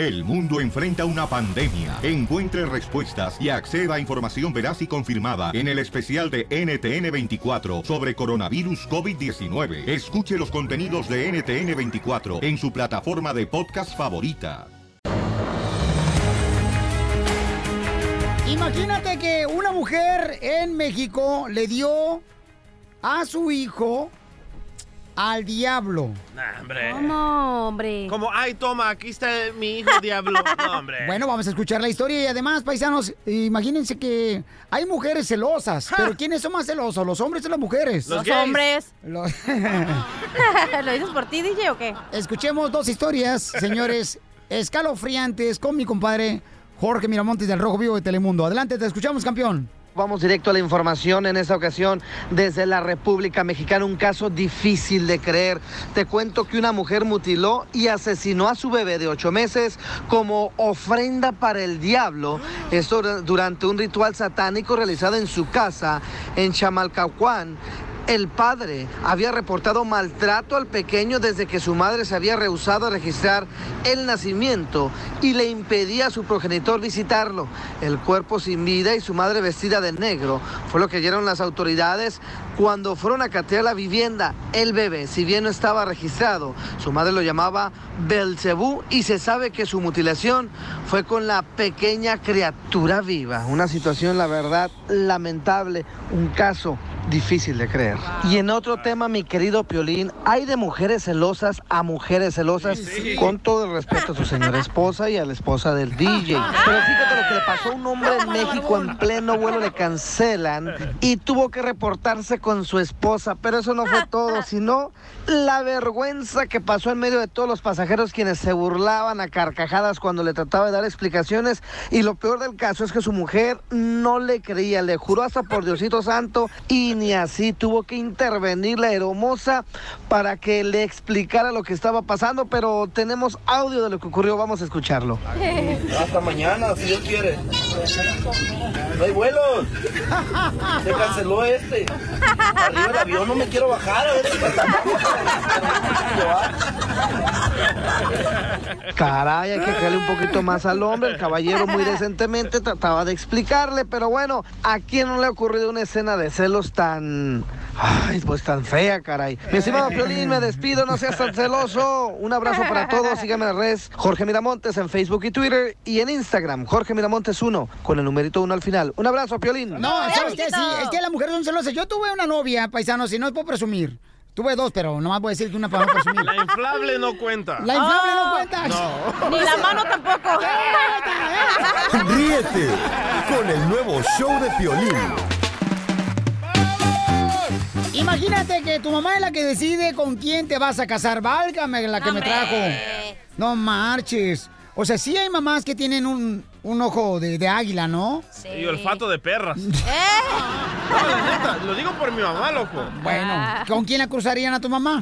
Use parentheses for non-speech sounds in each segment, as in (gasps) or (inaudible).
El mundo enfrenta una pandemia. Encuentre respuestas y acceda a información veraz y confirmada en el especial de NTN24 sobre coronavirus COVID-19. Escuche los contenidos de NTN24 en su plataforma de podcast favorita. Imagínate que una mujer en México le dio a su hijo al diablo. Nah, hombre. ¿Cómo, hombre? Como, ay, toma, aquí está mi hijo diablo. No, hombre. (laughs) Bueno, vamos a escuchar la historia y además, paisanos, imagínense que hay mujeres celosas, pero ¿quiénes son más celosos, los hombres o las mujeres? Los, hombres. Los- (laughs) ¿Lo dices por ti, DJ, o qué? Escuchemos dos historias, señores, (laughs) escalofriantes con mi compadre Jorge Miramontes del Rojo Vivo de Telemundo. Adelante, te escuchamos, campeón. Vamos directo a la información en esta ocasión desde la República Mexicana, un caso difícil de creer. Te cuento que una mujer mutiló y asesinó a su bebé de ocho meses como ofrenda para el diablo. Esto dur- durante un ritual satánico realizado en su casa en Chamalcahuán. El padre había reportado maltrato al pequeño desde que su madre se había rehusado a registrar el nacimiento y le impedía a su progenitor visitarlo. El cuerpo sin vida y su madre vestida de negro fue lo que dieron las autoridades cuando fueron a catear la vivienda. El bebé, si bien no estaba registrado, su madre lo llamaba Belcebú y se sabe que su mutilación fue con la pequeña criatura viva. Una situación, la verdad, lamentable, un caso difícil de creer. Y en otro tema, mi querido Piolín, hay de mujeres celosas a mujeres celosas, con todo el respeto a su señora esposa y a la esposa del DJ. Pero fíjate lo que le pasó a un hombre en México en pleno vuelo, le cancelan y tuvo que reportarse con su esposa. Pero eso no fue todo, (laughs) sino la vergüenza que pasó en medio de todos los pasajeros quienes se burlaban a carcajadas cuando le trataba de dar explicaciones. Y lo peor del caso es que su mujer no le creía, le juró hasta por Diosito Santo y ni así tuvo que intervenir la hermosa para que le explicara lo que estaba pasando. Pero tenemos audio de lo que ocurrió, vamos a escucharlo. Hasta mañana, si Dios quiere. No hay vuelos. Se canceló este. Arriba el avión, no me quiero bajar. Caray, hay que creerle un poquito más al hombre. El caballero muy decentemente trataba de explicarle, pero bueno, ¿a quién no le ha ocurrido una escena de celos tan... Ay, pues tan fea, caray. Mi estimado Piolín, me despido, no seas tan celoso. Un abrazo para todos, síganme en redes Jorge Miramontes en Facebook y Twitter y en Instagram, Jorge Miramontes 1, con el numerito 1 al final. Un abrazo, Piolín. No, ¿sabes qué? Sí, es que las mujeres son celosas. Yo tuve una novia, paisanos, y no es por presumir. Tuve dos, pero nomás voy a decir que una para no presumir. La inflable no cuenta. La inflable no cuenta. No. Ni la mano tampoco. (laughs) Ríete con el nuevo show de Piolín. Imagínate que tu mamá es la que decide con quién te vas a casar. Válgame la que me trajo. No marches. O sea, sí hay mamás que tienen un, un ojo de, de águila, ¿no? Y olfato de perras. (laughs) No, la neta, lo digo por mi mamá, loco. Bueno, ¿con quién la cruzarían a tu mamá?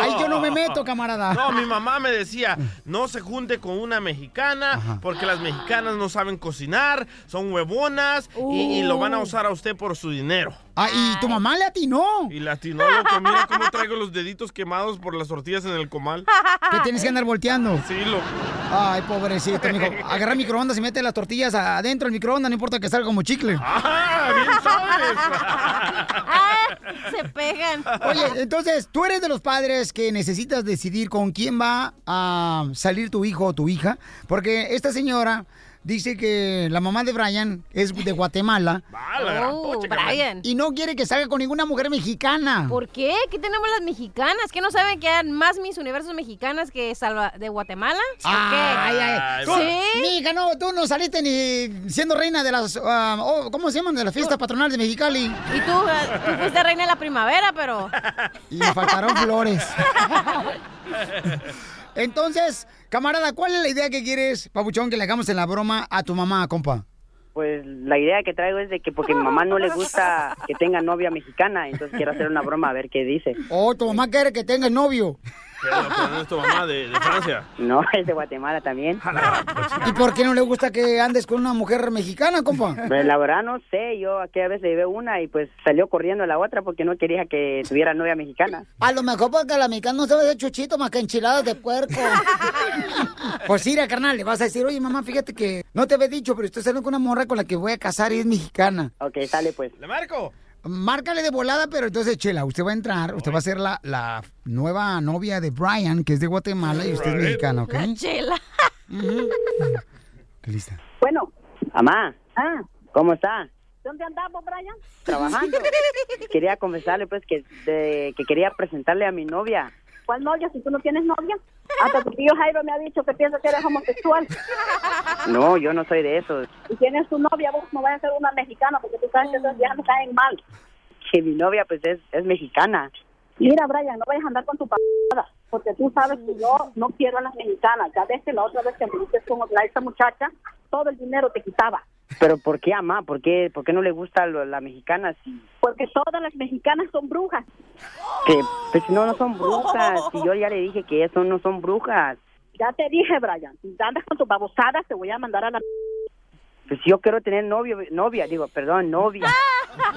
Ahí yo no me meto, camarada. No, mi mamá me decía, no se junte con una mexicana porque las mexicanas no saben cocinar, son huevonas y, y lo van a usar a usted por su dinero. Ah, y tu mamá le atinó. Y latino, loco, mira cómo traigo los deditos quemados por las tortillas en el comal. Que tienes que andar volteando. Sí, loco. Ay, pobrecito, mijo. Agarra el microondas y mete las tortillas adentro del microondas, no importa que salga como chicle. ¡Ah, bien sabes! (laughs) Se pegan. Oye, entonces, tú eres de los padres que necesitas decidir con quién va a salir tu hijo o tu hija, porque esta señora dice que la mamá de Brian es de Guatemala. (laughs) Oh, Brian. Y no quiere que salga con ninguna mujer mexicana. ¿Por qué? ¿Qué tenemos las mexicanas? ¿Que no saben que hay más mis universos mexicanas que Salva de Guatemala? ¿O Ay, qué? ay, Tú, ¿Sí? Mija, no, tú no saliste ni siendo reina de las, ah, oh, ¿cómo se llaman? De las fiestas patronales de Mexicali. Y tú, eh, tú fuiste reina de la primavera, pero... Y me faltaron flores. (laughs) Entonces, camarada, ¿cuál es la idea que quieres, papuchón, que le hagamos en la broma a tu mamá, compa? Pues la idea que traigo es de que porque a mi mamá no le gusta que tenga novia mexicana, entonces quiero hacer una broma a ver qué dice. Oh, tu mamá quiere que tengas novio. No es tu mamá de, de Francia. No, (laughs) es de Guatemala también. (laughs) ¿Y por qué no le gusta que andes con una mujer mexicana, compa? Pues la verdad no sé, yo aquella vez le llevé una y pues salió corriendo la otra porque no quería que tuviera novia mexicana. A lo mejor porque la mexicana no sabe de chuchito más que enchiladas de puerco. (laughs) pues mira, carnal, le vas a decir, oye, mamá, fíjate que no te había dicho, pero estoy saliendo con una morra con la que voy a casar y es mexicana. Ok, sale pues. ¿Le marco? Márcale de volada, pero entonces, Chela, usted va a entrar, usted va a ser la, la nueva novia de Brian, que es de Guatemala y usted es mexicana, ¿ok? La chela. ¿Qué lista? Bueno, Mamá, ah, ¿cómo está? ¿dónde andamos, Brian? Trabajando. (laughs) quería confesarle pues que, de- que quería presentarle a mi novia. ¿Cuál novia si tú no tienes novia? Hasta tu tío Jairo me ha dicho que piensa que eres homosexual. No, yo no soy de esos. Y tienes tu novia, vos no vayas a ser una mexicana porque tú sabes que esas viejas me caen mal. Que mi novia pues es, es mexicana. Mira, Brian, no vayas a andar con tu p***, porque tú sabes que yo no quiero a las mexicanas. Ya ves que la otra vez que me dices con la- esta muchacha, todo el dinero te quitaba. Pero ¿por qué, mamá? ¿Por qué, por qué no le gusta lo- la mexicana? Si, Porque todas las mexicanas son brujas. que, pues no, no son brujas. Si yo ya le dije que eso no son brujas. Ya te dije, Brian, si andas con tus babosadas, te voy a mandar a la... Pues yo quiero tener novio, novia, digo, perdón, novia.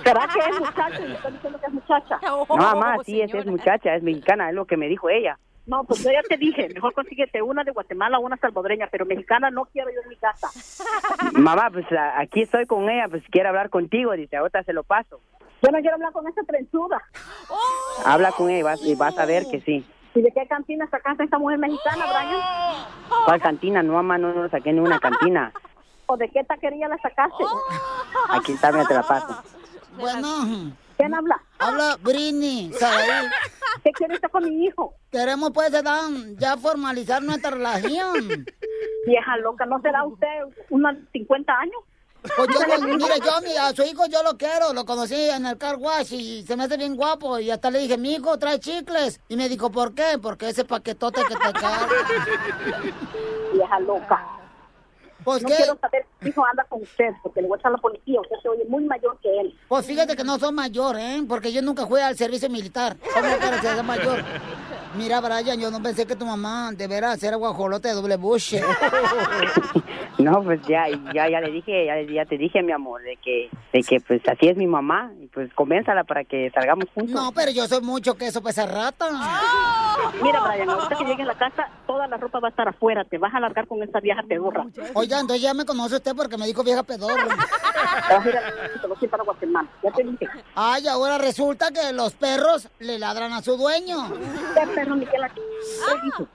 ¿Será que es muchacha? Y me está diciendo que es muchacha. No, (laughs) mamá, sí, es, es muchacha, es mexicana, es lo que me dijo ella. No, pues yo ya te dije, mejor consíguete una de Guatemala o una salvadoreña, pero mexicana no quiero yo en mi casa. (laughs) Mamá, pues aquí estoy con ella, pues quiere hablar contigo, dice, ahorita se lo paso. Yo no quiero hablar con esa trenzuda. Habla con ella y vas, y vas a ver que sí. ¿Y de qué cantina sacaste esta mujer mexicana, Brian? ¿Cuál cantina? No, mamá, no, no saqué ni una cantina. ¿O de qué taquería la sacaste? Aquí está, mira, te la paso. Bueno, ¿Quién habla? habla Britney, Saraí. (laughs) ¿Qué quiere usted con mi hijo? Queremos pues Dan, ya formalizar nuestra relación. Vieja loca, ¿no será usted unos 50 años? Pues yo, mire, yo mi- a su hijo yo lo quiero, lo conocí en el car wash y se me hace bien guapo y hasta le dije, mi hijo trae chicles. Y me dijo, ¿por qué? Porque ese paquetote que te (laughs) cae. Vieja loca. Pues no qué, quiero saber si mi hijo anda con usted, porque le voy a echar a la policía. Usted se oye muy mayor que él. pues fíjate que no soy mayor, ¿eh? Porque yo nunca fui al servicio militar. ¿Cómo quieres ser mayor? (laughs) Mira, Brian, yo no pensé que tu mamá de veras era guajolote de doble bush. (laughs) No, pues ya, ya, ya le dije, ya, ya te dije, mi amor, de que, de que pues así es mi mamá, y pues convénzala para que salgamos juntos. No, pero yo soy mucho queso esa rata. (laughs) Mira, Brian, ahorita que llegue a la casa, toda la ropa va a estar afuera. Te vas a largar con esa vieja pedorra. Oiga, entonces ya me conoce usted porque me dijo vieja pedorra. (laughs) Te vas a ir a te lo para Guatemala. Ya te dije. Ay, ahora resulta que los perros le ladran a su dueño. ¿Qué perro ni qué la... ¿Qué dijo?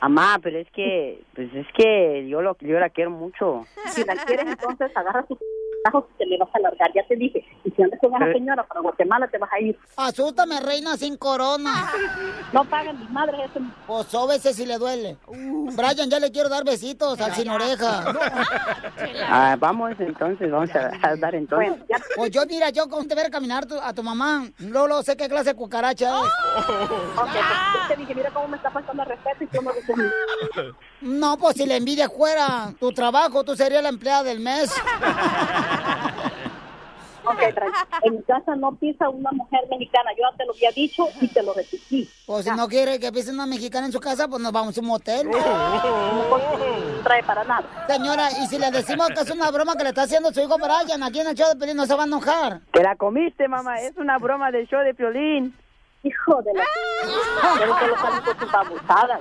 Mamá, pero es que, pues es que yo lo, yo la quiero mucho. Si la quieres, entonces agarra tus tajos y te le vas a largar. Ya te dije. Y si andas con esa señora para Guatemala, te vas a ir. Asústame, reina sin corona. (laughs) No pagan mis madres eso. Pues sóbese si le duele. Brian, ya le quiero dar besitos al sin oreja. (laughs) Ah, vamos entonces, vamos a, a dar entonces. Bueno, ya Pues yo, mira, yo con te ver caminar tu- a tu mamá, Lolo, sé qué clase de cucaracha es. Ok, pues, yo te dije, mira cómo me está faltando el respeto y no dices (laughs) No, pues si la envidia fuera tu trabajo, tú serías la empleada del mes. Ok, tranquilo. En mi casa no pisa una mujer mexicana. Yo ya te lo había dicho y te lo repetí. Pues si no quiere que pise una mexicana en su casa, pues nos vamos a un motel. No trae para nada. Señora, y si le decimos que es una broma que le está haciendo su hijo Brian aquí en el show de Pelín, no se va a enojar. Te la comiste, mamá, es una broma del show de Piolín. Hijo de la... Pero que lo salen con tus babosadas.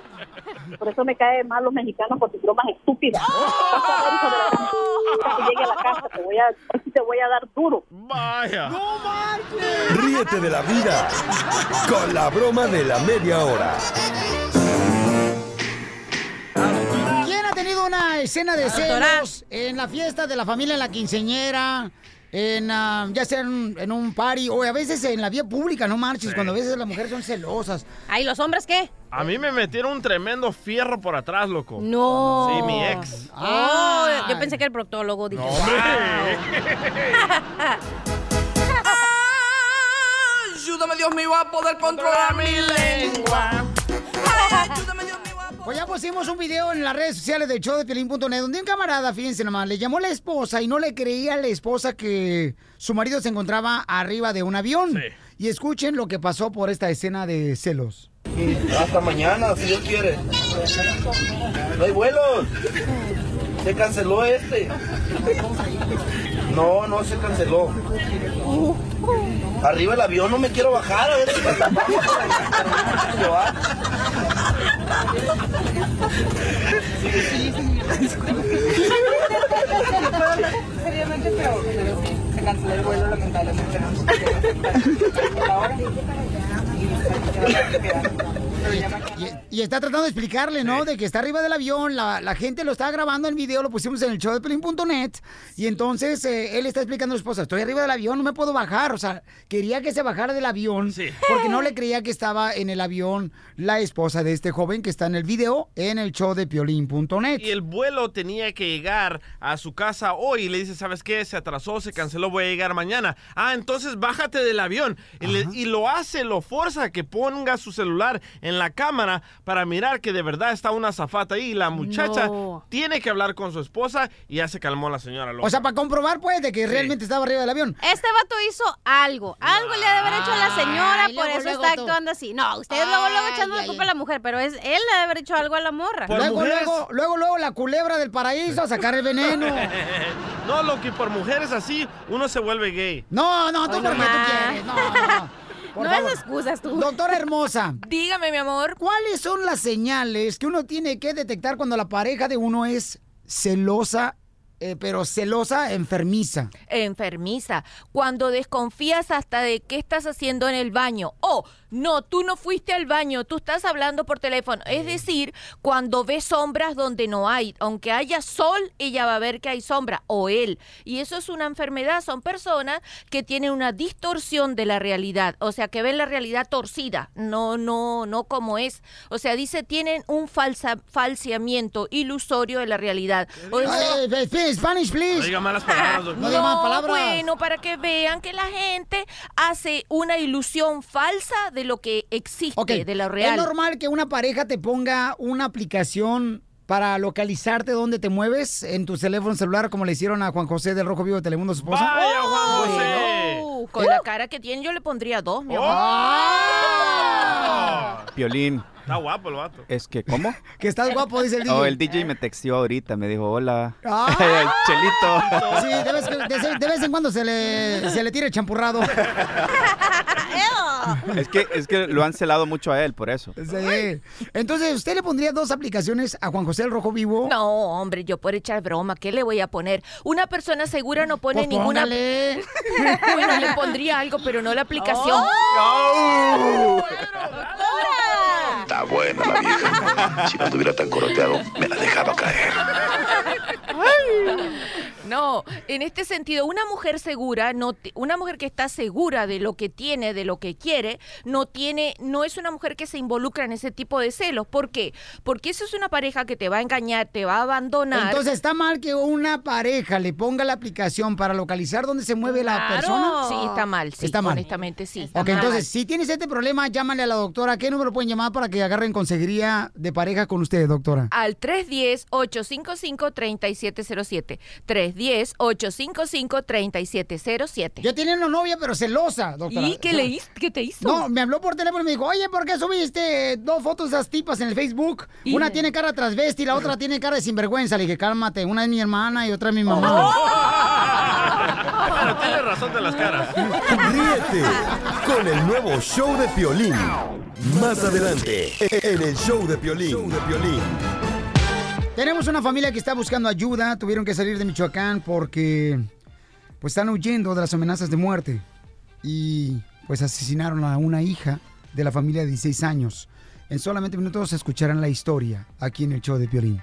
Por eso me caen mal los mexicanos por tus bromas estúpidas. Vas a ver, hijo de la... Hasta que llegue a la casa, te voy a, te voy a dar duro. Vaya. Ríete de la vida con la broma de la media hora. ¿Quién ha tenido una escena de celos en la fiesta de la familia, en la quinceñera? En, ah, ya sea en un, en un party o a veces en la vía pública, no marches, cuando a veces las mujeres son celosas. Ay, ¿los hombres qué? A mí me metieron un tremendo fierro por atrás, loco. No. Sí, mi ex. Oh, yo pensé que el proctólogo dije. No, hombre. (laughs) Ayúdame, Dios mío, a poder controlar mi lengua. (laughs) Ayúdame, Pues ya pusimos un video en las redes sociales del show de Piolín.net donde un camarada, fíjense nomás, le llamó a la esposa y no le creía a la esposa que su marido se encontraba arriba de un avión. Sí. Y escuchen lo que pasó por esta escena de celos. Hasta mañana, si Dios quiere. No hay vuelos. Se canceló este. No, no se canceló. Arriba el avión, no me quiero bajar. A ver si Seriamente, pero, pero sí, se canceló el vuelo lamentablemente. (laughs) No sé qué ahora. Y, y está tratando de explicarle, ¿no? De que está arriba del avión, la, la gente lo está grabando en video, lo pusimos en el show de Pelín.net. Y entonces eh, él está explicando a su esposa, estoy arriba del avión, no me puedo bajar. O sea, quería que se bajara del avión porque no le creía que estaba en el avión la esposa de este joven que está en el video en el show de Piolín.net. Y el vuelo tenía que llegar a su casa hoy. Y le dice, ¿sabes qué? Se atrasó, se canceló, voy a llegar mañana. Ah, entonces bájate del avión. Y, le- y lo hace, lo forza a que ponga su celular en la cámara para mirar que de verdad está una zafata ahí. Y la muchacha No. tiene que hablar con su esposa y ya se calmó la señora. loca. O sea, para comprobar, pues, de que realmente estaba arriba del avión. Este vato hizo algo. Algo le ha de haber hecho a la señora, Ay, por luego, eso luego está tú. actuando así. No, ustedes luego, luego Ay, echando la ay, culpa a la mujer, pero es él le ha de haber hecho algo a la morra. Luego, luego, luego, luego, la culebra del paraíso a sacar el veneno. (laughs) no, lo que por mujeres así, uno se vuelve gay. No, no, tú porque tú quieres. No, no, no. Por No favor. es excusas tú. Doctora hermosa. (laughs) Dígame, mi amor. ¿Cuáles son las señales que uno tiene que detectar cuando la pareja de uno es celosa, eh, pero celosa enfermiza? Enfermiza. Cuando desconfías hasta de qué estás haciendo en el baño. O, no, tú no fuiste al baño, tú estás hablando por teléfono. Es decir, cuando ves sombras donde no hay. Aunque haya sol, ella va a ver que hay sombra. O él. Y eso es una enfermedad. Son personas que tienen una distorsión de la realidad. O sea, que ven la realidad torcida. No, no, no como es. O sea, dice, tienen un falsa, falseamiento ilusorio de la realidad. O eso- Ay, eh, eh, Spanish, please. No diga malas palabras, doctor. No diga malas palabras. bueno, para que vean que la gente hace una ilusión falsa de lo que existe, de lo real. ¿Es normal que una pareja te ponga una aplicación para localizarte dónde te mueves en tu teléfono celular como le hicieron a Juan José del Rojo Vivo de Telemundo, su esposa? Vaya, Juan Oh, José. bueno, con la cara que tiene yo le pondría dos, mi amor. ¡Ah! Piolín, Está guapo el vato. es que, ¿cómo? (laughs) Que estás guapo, dice el (laughs) DJ. Oh, el DJ me texteó ahorita, me dijo, hola. Ah. (laughs) El Chelito. Sí, de vez, de vez- de vez en cuando se le, se le tira el champurrado. Es que, es que lo han celado mucho a él, por eso. Sí. Entonces, ¿usted le pondría dos aplicaciones a Juan José el Rojo Vivo? No, hombre, yo por echar broma, ¿qué le voy a poner? Una persona segura no pone Pues ninguna. bueno, le pondría algo, pero no la aplicación. Está buena la vieja. Si no estuviera tan coroteado, me la dejaba caer. (laughs) No, en este sentido, una mujer segura, no una mujer que está segura de lo que tiene, de lo que quiere, no tiene, no es una mujer que se involucra en ese tipo de celos. ¿Por qué? Porque eso es una pareja que te va a engañar, te va a abandonar. Entonces, ¿está mal que una pareja le ponga la aplicación para localizar dónde se mueve la persona? Sí, está mal, sí, Está mal. honestamente sí. está Ok, mal. entonces, si tienes este problema, llámale a la doctora. ¿Qué número pueden llamar para que agarren consejería de pareja con usted, doctora? al 310-855-3707. 310-855-3707. Yo tenía una novia, pero celosa, doctora. ¿Y qué le hizo? ¿Qué te hizo? No, me habló por teléfono y me dijo, oye, ¿por qué subiste dos fotos de esas tipas en el Facebook? Y- Una tiene cara transvesti y la otra tiene cara de sinvergüenza. Le dije, cálmate, una es mi hermana y otra es mi Oh. mamá. Pero tiene razón de las caras. Ríete con el nuevo show de Piolín. Más adelante, en el show de Piolín. Show de Piolín. Tenemos una familia que está buscando ayuda. Tuvieron que salir de Michoacán porque pues están huyendo de las amenazas de muerte. Y pues asesinaron a una hija de la familia de 16 años. En solamente minutos escucharán la historia aquí en el show de Piolín.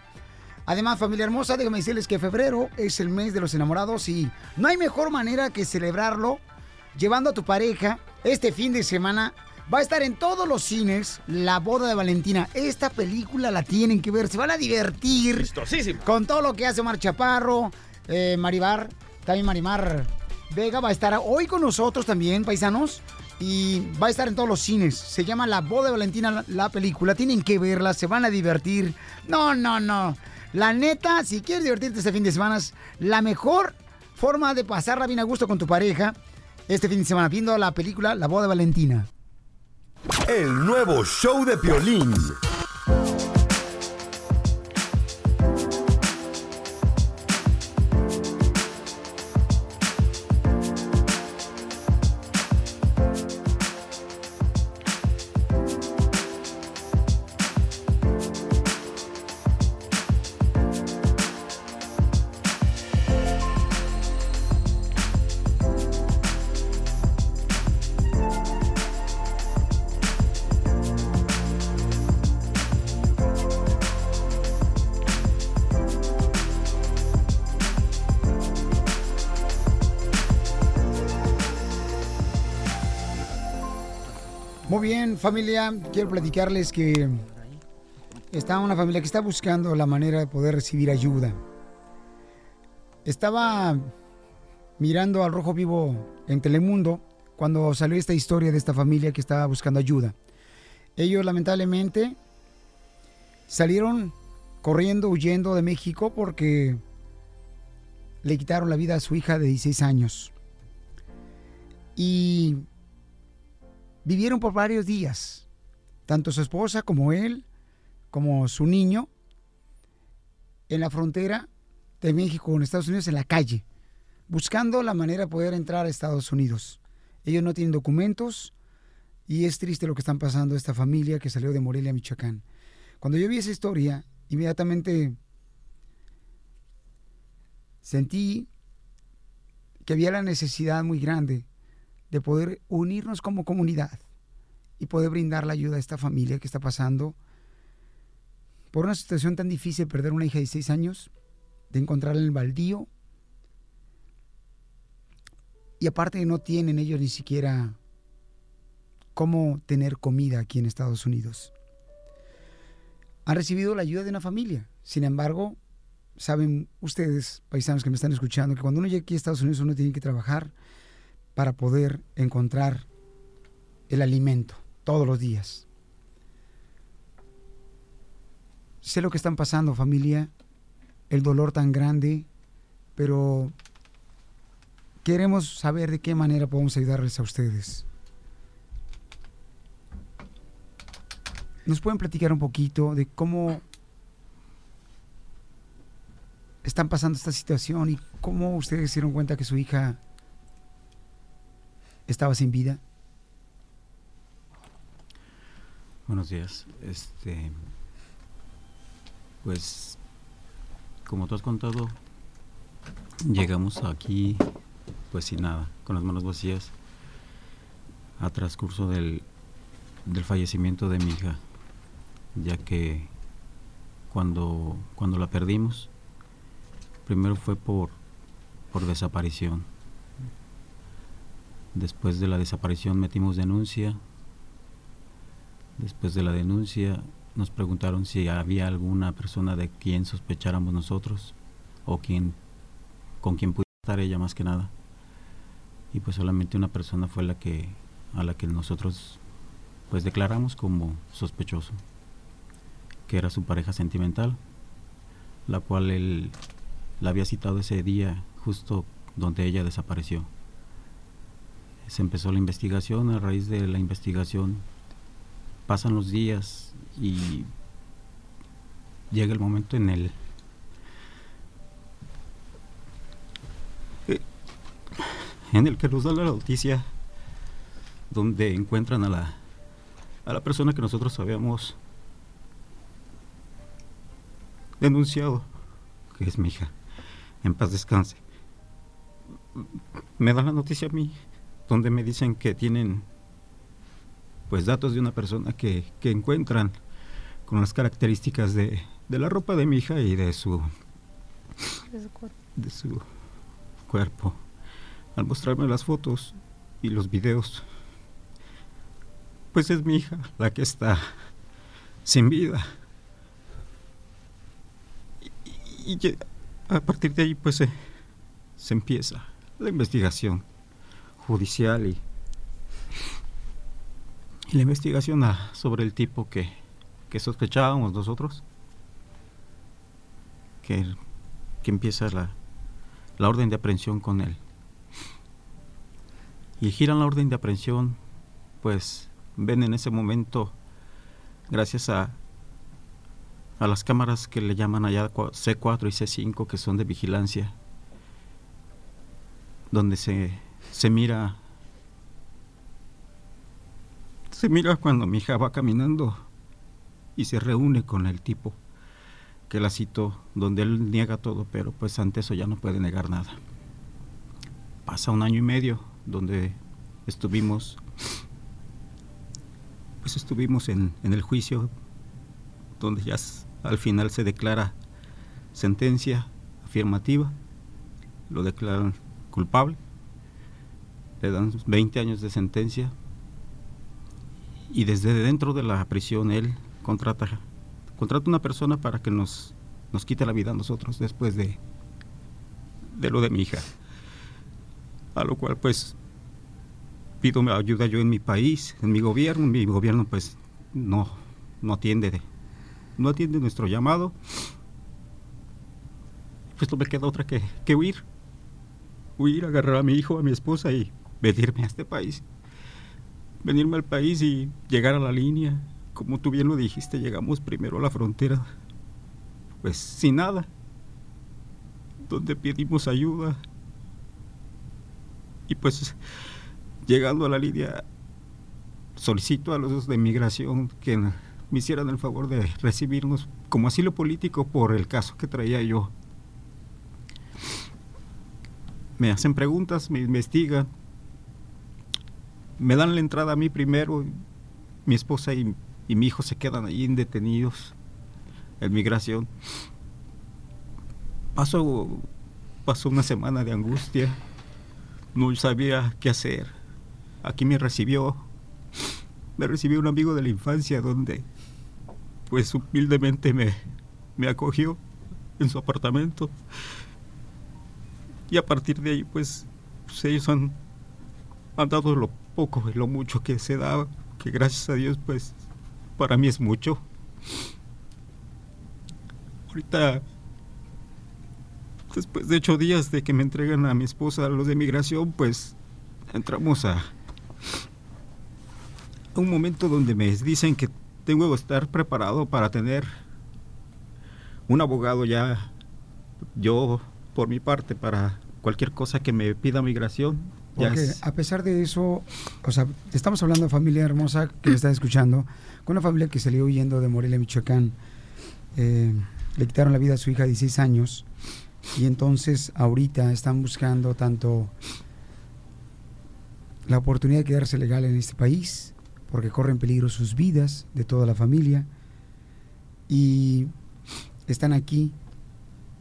Además, familia hermosa, déjame decirles que febrero es el mes de los enamorados y no hay mejor manera que celebrarlo llevando a tu pareja este fin de semana. Va a estar en todos los cines La Boda de Valentina. Esta película la tienen que ver, se van a divertir Vistosísimo. con todo lo que hace Omar Chaparro, eh, Maribar, también Marimar Vega va a estar hoy con nosotros también, paisanos. Y va a estar en todos los cines. Se llama La Boda de Valentina, la, la película. Tienen que verla, se van a divertir. No, no, no. La neta, si quieres divertirte este fin de semana, la mejor forma de pasarla bien a gusto con tu pareja este fin de semana, viendo la película La Boda de Valentina. El nuevo show de Piolín. Familia, quiero platicarles que está una familia que está buscando la manera de poder recibir ayuda. Estaba mirando al Rojo Vivo en Telemundo cuando salió esta historia de esta familia que estaba buscando ayuda. Ellos lamentablemente salieron corriendo, huyendo de México porque le quitaron la vida a su hija de 16 años. Y vivieron por varios días, tanto su esposa como él, como su niño, en la frontera de México con Estados Unidos, en la calle, buscando la manera de poder entrar a Estados Unidos. Ellos no tienen documentos y es triste lo que están pasando esta familia que salió de Morelia, Michoacán. Cuando yo vi esa historia, inmediatamente sentí que había la necesidad muy grande de poder unirnos como comunidad y poder brindar la ayuda a esta familia que está pasando por una situación tan difícil, perder una hija de 16 años, de encontrarla en el baldío. Y aparte no tienen ellos ni siquiera cómo tener comida aquí en Estados Unidos. Han recibido la ayuda de una familia. Sin embargo, saben ustedes, paisanos que me están escuchando, que cuando uno llega aquí a Estados Unidos uno tiene que trabajar para poder encontrar el alimento todos los días. Sé lo que están pasando, familia, el dolor tan grande, pero queremos saber de qué manera podemos ayudarles a ustedes. ¿Nos pueden platicar un poquito de cómo están pasando esta situación y cómo ustedes se dieron cuenta que su hija estaba sin vida? Buenos días. Este, pues, como tú has contado, llegamos aquí, pues sin nada, con las manos vacías, a transcurso del, del fallecimiento de mi hija, ya que cuando, cuando la perdimos, primero fue por, por desaparición. Después de la desaparición metimos denuncia. Después de la denuncia nos preguntaron si había alguna persona de quien sospecháramos nosotros o quien, con quien pudiera estar ella más que nada. Y pues solamente una persona fue la que a la que nosotros pues declaramos como sospechoso, que era su pareja sentimental, la cual él la había citado ese día justo donde ella desapareció se empezó la investigación, a raíz de la investigación pasan los días y llega el momento en el en el que nos da la noticia donde encuentran a la a la persona que nosotros habíamos denunciado, que es mi hija. En paz descanse. Me da la noticia a mí donde me dicen que tienen pues datos de una persona que, que encuentran con las características de, de, la ropa de mi hija y de su De su cuerpo. de su cuerpo. Al mostrarme las fotos y los videos, pues es mi hija la que está sin vida. Y, y- y a partir de ahí pues se, se empieza la investigación judicial y, la investigación sobre el tipo que, que sospechábamos nosotros, que, que empieza la, la orden de aprehensión con él. Y giran la orden de aprehensión, pues ven en ese momento, gracias a, a las cámaras que le llaman allá cua- C4 y C5, que son de vigilancia, donde se, se mira se mira cuando mi hija va caminando y se reúne con el tipo que la citó, donde él niega todo, pero pues ante eso ya no puede negar nada. Pasa un año y medio donde estuvimos, pues estuvimos en, en el juicio, donde ya al final se declara sentencia afirmativa, lo declaran culpable, le dan 20 años de sentencia y desde dentro de la prisión él contrata contrata una persona para que nos nos quite la vida a nosotros después de de lo de mi hija. A lo cual pues pido ayuda yo en mi país en mi gobierno. Mi gobierno pues no no atiende de- no atiende nuestro llamado. Pues no me queda otra que, que huir huir agarrar a mi hijo a mi esposa y venirme a este país venirme al país y llegar a la línea. Como tú bien lo dijiste, llegamos primero a la frontera, pues sin nada, donde pedimos ayuda. Y pues llegando a la línea, solicito a los de migración que me hicieran el favor de recibirnos como asilo político por el caso que traía yo. Me hacen preguntas, me investigan, me dan la entrada a mí primero, mi esposa y, mi hijo se quedan ahí detenidos en migración. Pasó, pasó una semana de angustia, no sabía qué hacer. Aquí me recibió, me recibió un amigo de la infancia donde pues humildemente me, me acogió en su apartamento. Y a partir de ahí pues, pues ellos han, han dado lo poco y lo mucho que se da, que gracias a Dios, pues, para mí es mucho. Ahorita, después de ocho días de que me entregan a mi esposa los de migración, pues, entramos a, a un momento donde me dicen que tengo que estar preparado para tener un abogado ya, yo, por mi parte, para cualquier cosa que me pida migración. Porque a pesar de eso, o sea, estamos hablando de familia hermosa que me está escuchando, con una familia que salió huyendo de Morelia, Michoacán. Eh, le quitaron la vida a su hija de 16 años y entonces ahorita están buscando tanto la oportunidad de quedarse legal en este país, porque corren peligro sus vidas de toda la familia y están aquí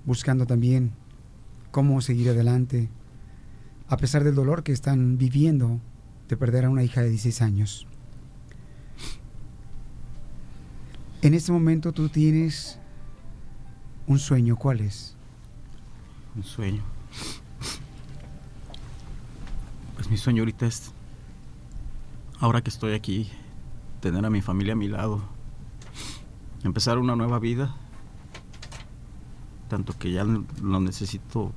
buscando también cómo seguir adelante a pesar del dolor que están viviendo de perder a una hija de 16 años. En este momento tú tienes un sueño, ¿cuál es? Un sueño. Pues mi sueño ahorita es, ahora que estoy aquí, tener a mi familia a mi lado, empezar una nueva vida, tanto que ya lo necesito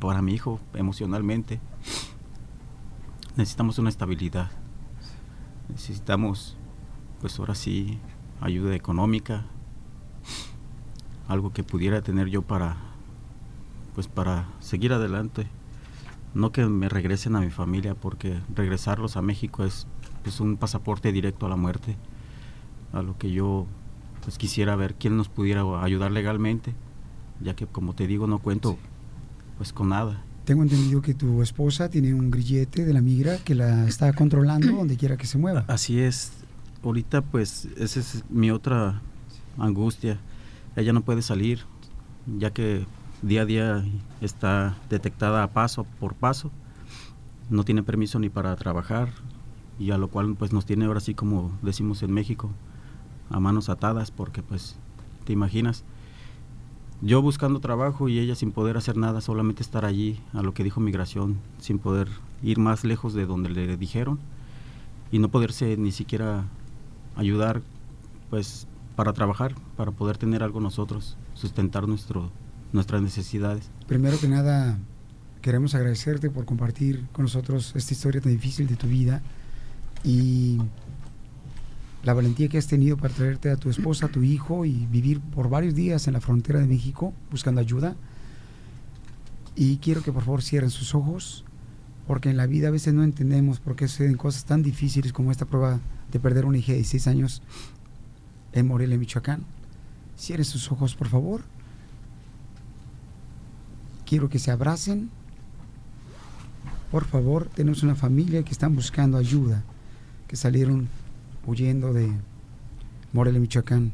para mi hijo emocionalmente. Necesitamos una estabilidad, necesitamos, pues ahora sí, ayuda económica, algo que pudiera tener yo para pues para seguir adelante. No que me regresen a mi familia porque regresarlos a México es pues un pasaporte directo a la muerte. A lo que yo pues quisiera ver quién nos pudiera ayudar legalmente ya que como te digo no cuento pues con nada Tengo entendido que tu esposa tiene un grillete de la migra que la está controlando donde quiera que se mueva. Así es. Ahorita pues esa es mi otra angustia. Ella no puede salir ya que día a día está detectada paso por paso. No tiene permiso ni para trabajar y a lo cual pues nos tiene ahora sí como decimos en México a manos atadas porque pues te imaginas yo buscando trabajo y ella sin poder hacer nada, solamente estar allí, a lo que dijo migración, sin poder ir más lejos de donde le dijeron y no poderse ni siquiera ayudar pues para trabajar, para poder tener algo nosotros, sustentar nuestro nuestras necesidades. Primero que nada, queremos agradecerte por compartir con nosotros esta historia tan difícil de tu vida y la valentía que has tenido para traerte a tu esposa, a tu hijo y vivir por varios días en la frontera de México buscando ayuda. Y quiero que por favor cierren sus ojos, porque en la vida a veces no entendemos por qué suceden cosas tan difíciles como esta prueba de perder una hija de 16 años en Morelia, Michoacán. Cierren sus ojos, por favor. Quiero que se abracen. Por favor, tenemos una familia que están buscando ayuda, que salieron huyendo de Morelia, Michoacán,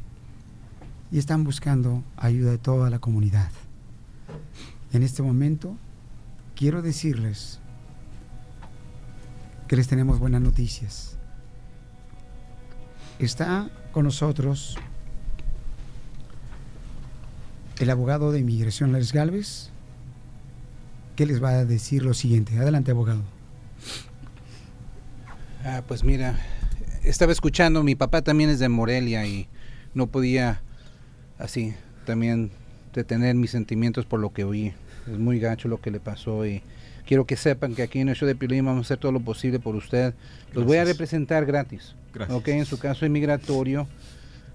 y están buscando ayuda de toda la comunidad. En este momento, quiero decirles que les tenemos buenas noticias. Está con nosotros el abogado de inmigración, Lares Galvez, que les va a decir lo siguiente. Adelante, abogado. Ah, pues mira, estaba escuchando, mi papá también es de Morelia y no podía así también detener mis sentimientos por lo que oí. Es muy gacho lo que le pasó y quiero que sepan que aquí en el show de Piolín vamos a hacer todo lo posible por usted. Los voy a representar gratis. Gracias. Ok, en su caso inmigratorio.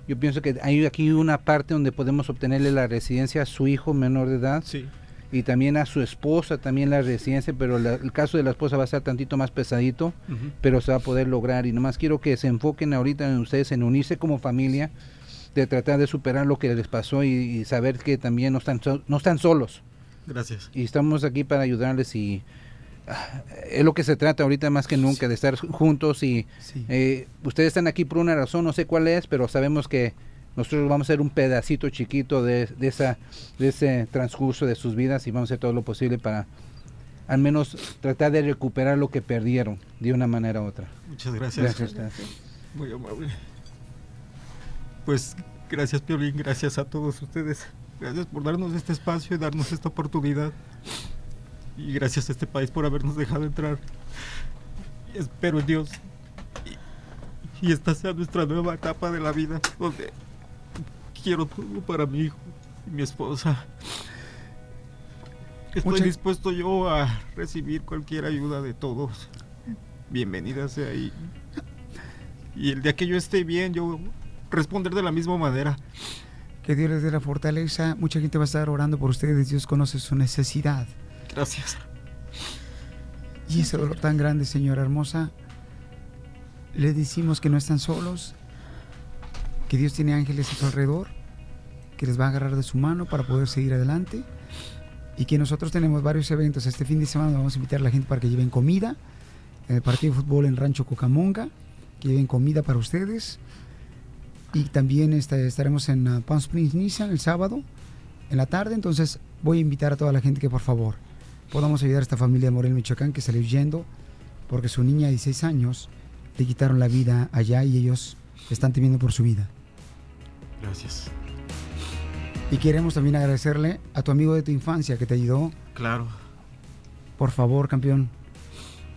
Yo pienso que hay aquí una parte donde podemos obtenerle la residencia a su hijo menor de edad. Sí. Y también a su esposa también la residencia, pero la- el caso de la esposa va a ser tantito más pesadito, pero se va a poder lograr. Y nomás quiero que se enfoquen ahorita en ustedes, en unirse como familia, de tratar de superar lo que les pasó y, y saber que también no están, so- no están solos. Gracias. Y estamos aquí para ayudarles y ah, es lo que se trata ahorita más que nunca, de estar juntos y eh, ustedes están aquí por una razón, no sé cuál es, pero sabemos que nosotros vamos a ser un pedacito chiquito de, de esa, de ese transcurso de sus vidas y vamos a hacer todo lo posible para al menos tratar de recuperar lo que perdieron de una manera u otra. Muchas gracias. Gracias, gracias. Muy amable. Pues gracias Piolín, gracias a todos ustedes. Gracias por darnos este espacio y darnos esta oportunidad. Y gracias a este país por habernos dejado entrar. Y espero en Dios. Y, y esta sea nuestra nueva etapa de la vida, donde quiero todo para mi hijo y mi esposa. Estoy Muchas- dispuesto yo a recibir cualquier ayuda de todos. Bienvenida sea y, y el día que yo esté bien, yo responder de la misma manera. Que Dios les dé la fortaleza. Mucha gente va a estar orando por ustedes. Dios conoce su necesidad. Gracias. Y ese dolor tan grande, señora hermosa, le decimos que no están solos, que Dios tiene ángeles a su alrededor, que les va a agarrar de su mano para poder seguir adelante y que nosotros tenemos varios eventos. Este fin de semana vamos a invitar a la gente para que lleven comida, en el partido de fútbol en Rancho Cocamonga, que lleven comida para ustedes. Y también este, estaremos en uh, Palm Springs Nissan el sábado en la tarde. Entonces voy a invitar a toda la gente que por favor podamos ayudar a esta familia de Morel, Michoacán, que salió huyendo porque su niña de 16 años le quitaron la vida allá y ellos están temiendo por su vida. Gracias. Y queremos también agradecerle a tu amigo de tu infancia que te ayudó. Claro. Por favor, campeón,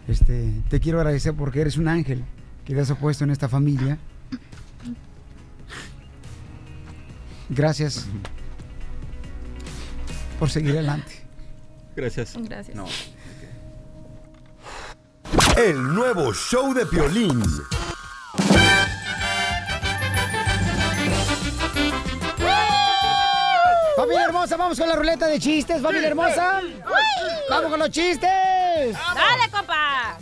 este, te quiero agradecer porque eres un ángel que te has opuesto en esta familia. Gracias por seguir adelante. Gracias. Gracias. El nuevo show de Piolín. Familia hermosa, vamos con la ruleta de chistes, familia hermosa. Vamos con los chistes. Dale, compa.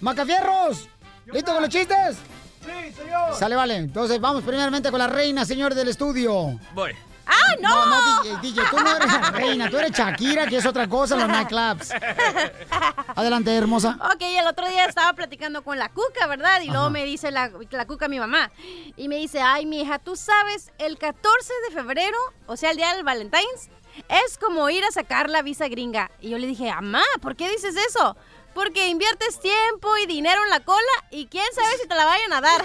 Macafierros, ¿listo con los chistes? Sí, señor. Sale, vale. Entonces vamos primeramente con la reina, señor del estudio. Voy. ¡Ah, no! No, DJ, DJ, tú no eres la reina, tú eres Shakira, que es otra cosa los nightclubs. Adelante, hermosa. Ok, el otro día estaba platicando con la cuca, ¿verdad? Y luego me dice la, la cuca, mi mamá, y me dice, ay, mi hija, tú sabes, el 14 de febrero, o sea, el día del Valentine's, es como ir a sacar la visa gringa. Y yo le dije, mamá, ¿por qué dices eso? Porque inviertes tiempo y dinero en la cola y quién sabe si te la vayan a dar.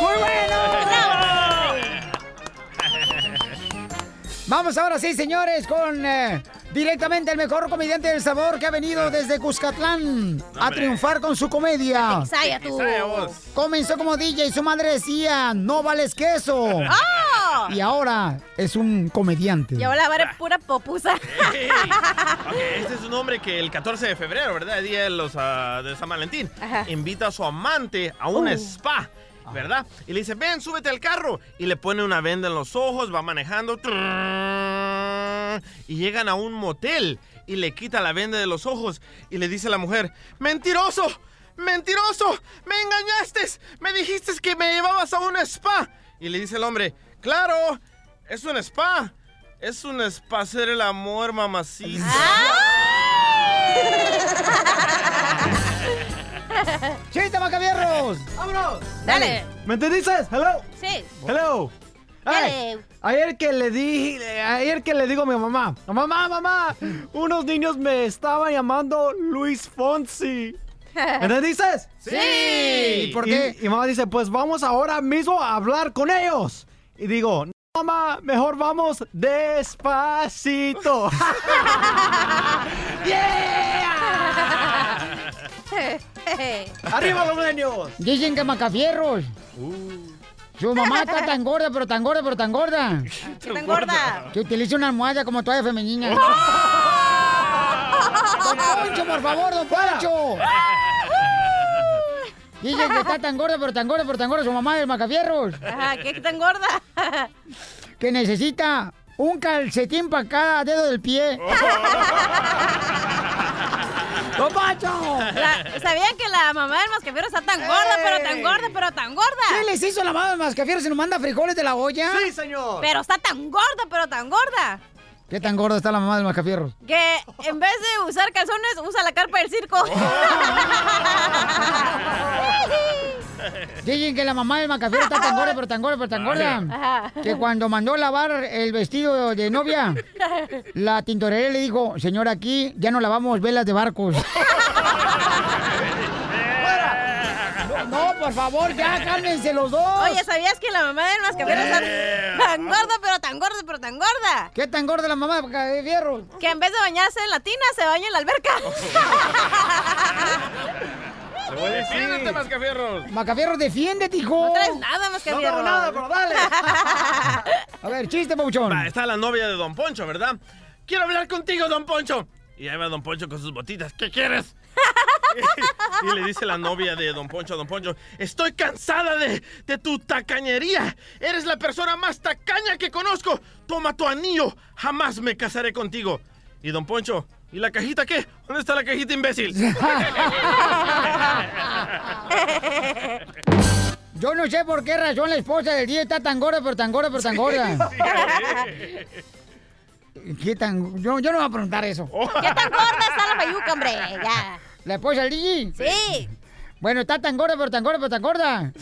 ¡Muy bueno! Vamos ahora sí, señores, con eh, directamente el mejor comediante del sabor que ha venido desde Cuscatlán a triunfar con su comedia. Quixaya, tú. Comenzó como DJ y su madre decía, no vales queso. ¡Ah! (laughs) Y ahora es un comediante. Y ahora va a ser pura popusa. (laughs) Este es un hombre que el 14 de febrero, ¿verdad? El día de, los, ah, de San Valentín, Ajá. invita a su amante a un Uh. spa, ¿verdad? Y le dice, ven, súbete al carro. Y le pone una venda en los ojos, va manejando. Y llegan a un motel y le quita la venda de los ojos y le dice a la mujer, ¡mentiroso! ¡Mentiroso! ¡Me engañaste! ¡Me dijiste que me llevabas a un spa! Y le dice el hombre, ¡claro! Es un spa. Es un spa hacer el amor, mamacita. (laughs) ¡Chiste, macabierros! ¡Vámonos! Dale. ¿Me entendiste? Hello. Sí. Hello. Ay, ayer que le di, ayer que le digo a mi mamá, mamá, mamá, unos niños me estaban llamando Luis Fonsi. ¿Me (laughs) entendiste? Sí. ¿Y por qué? Y, mamá dice, pues vamos ahora mismo a hablar con ellos. Y digo, no, mamá, mejor vamos despacito. (laughs) (laughs) ¡Arriba los niños! Dicen que macafierros. Su mamá está tan gorda, pero tan gorda, pero tan gorda. ¿Qué tan gorda? Que utiliza una almohada como toalla femenina. ¡Don Poncho, por favor, don Poncho! Dicen que está tan gorda, pero tan gorda, pero tan gorda su mamá del Macafierros. Ajá, ¿qué tan gorda? Que necesita un calcetín para cada dedo del pie. (laughs) ¡Don Poncho! La- ¿Sabían que la mamá del mascafiero está tan gorda, pero tan gorda, pero tan gorda? ¿Qué les hizo la mamá del Mascafierros si nos manda frijoles de la olla? Sí, señor. Pero está tan gorda, pero tan gorda. ¿Qué tan gorda está la mamá del Mascafierros? Que en vez de usar calzones, usa la carpa del circo. (laughs) Dicen que la mamá del Macafierro está tan gorda, pero tan gorda, pero tan gorda. Que cuando mandó lavar el vestido de novia, la tintorería le dijo, señora, aquí ya no lavamos velas de barcos. (laughs) No, (laughs) no, por favor, ya cálmense los dos. Oye, ¿sabías que la mamá del mascafiero está tan gorda, pero tan gorda, pero tan gorda? ¿Qué tan gorda la mamá de fierro? Que en vez de bañarse en la tina, se baña en la alberca. (laughs) ¡Defiéndete, Mascafierros! Macafierro, defiéndete, hijo. No traes nada, Mascafierro. No tengo nada, pero dale. (laughs) A ver, chiste, Pauchón. Va, está la novia de Don Poncho, ¿verdad? Quiero hablar contigo, Don Poncho. Y ahí va Don Poncho con sus botitas. ¿Qué quieres? (laughs) y le dice la novia de Don Poncho a Don Poncho, estoy cansada de, de tu tacañería. Eres la persona más tacaña que conozco. Toma tu anillo. Jamás me casaré contigo. Y Don Poncho, ¿y la cajita qué? ¿Dónde está la cajita, imbécil? (laughs) Yo no sé por qué razón la esposa del día está tan gorda, pero tan gorda, pero tan gorda. ¿Qué tan...? Yo, yo no voy a preguntar eso. ¿Qué tan gorda está la payuca, hombre? Ya. ¿La esposa del DJ? Sí. Bueno, está tan gorda, pero tan gorda, pero tan gorda.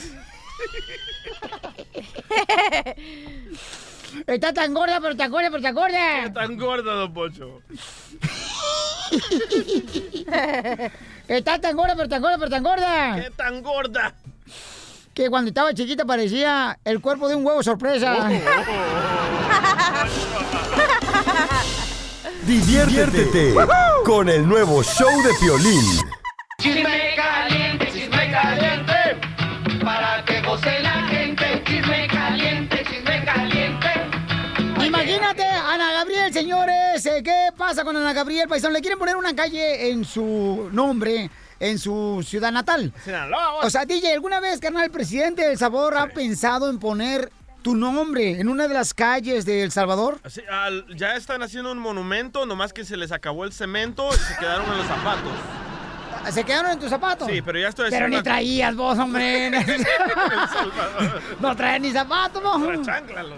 Está tan gorda, pero tan gorda, pero tan gorda. ¿Qué tan gorda, Don Poncho? Está tan gorda, pero tan gorda, pero tan gorda. ¿Qué tan gorda? Que cuando estaba chiquita parecía el cuerpo de un huevo sorpresa. (laughs) Diviértete con el nuevo show de Piolín. Chisme caliente, chisme caliente, para que goce la gente. Chisme caliente, chisme caliente. Imagínate, Ana Gabriel, señores. eh, ¿Qué pasa con Ana Gabriel, paisano? Le quieren poner una calle en su nombre, en su ciudad natal. Sinaloa. O sea, DJ, ¿alguna vez, carnal, el presidente de El Salvador ha pensado en poner tu nombre en una de las calles de El Salvador? Ya están haciendo un monumento, nomás que se les acabó el cemento y se quedaron en los zapatos. ¿Se quedaron en tus zapatos? Sí, pero ya estoy Pero ni traías vos, hombre. (laughs) no traes ni zapatos, no.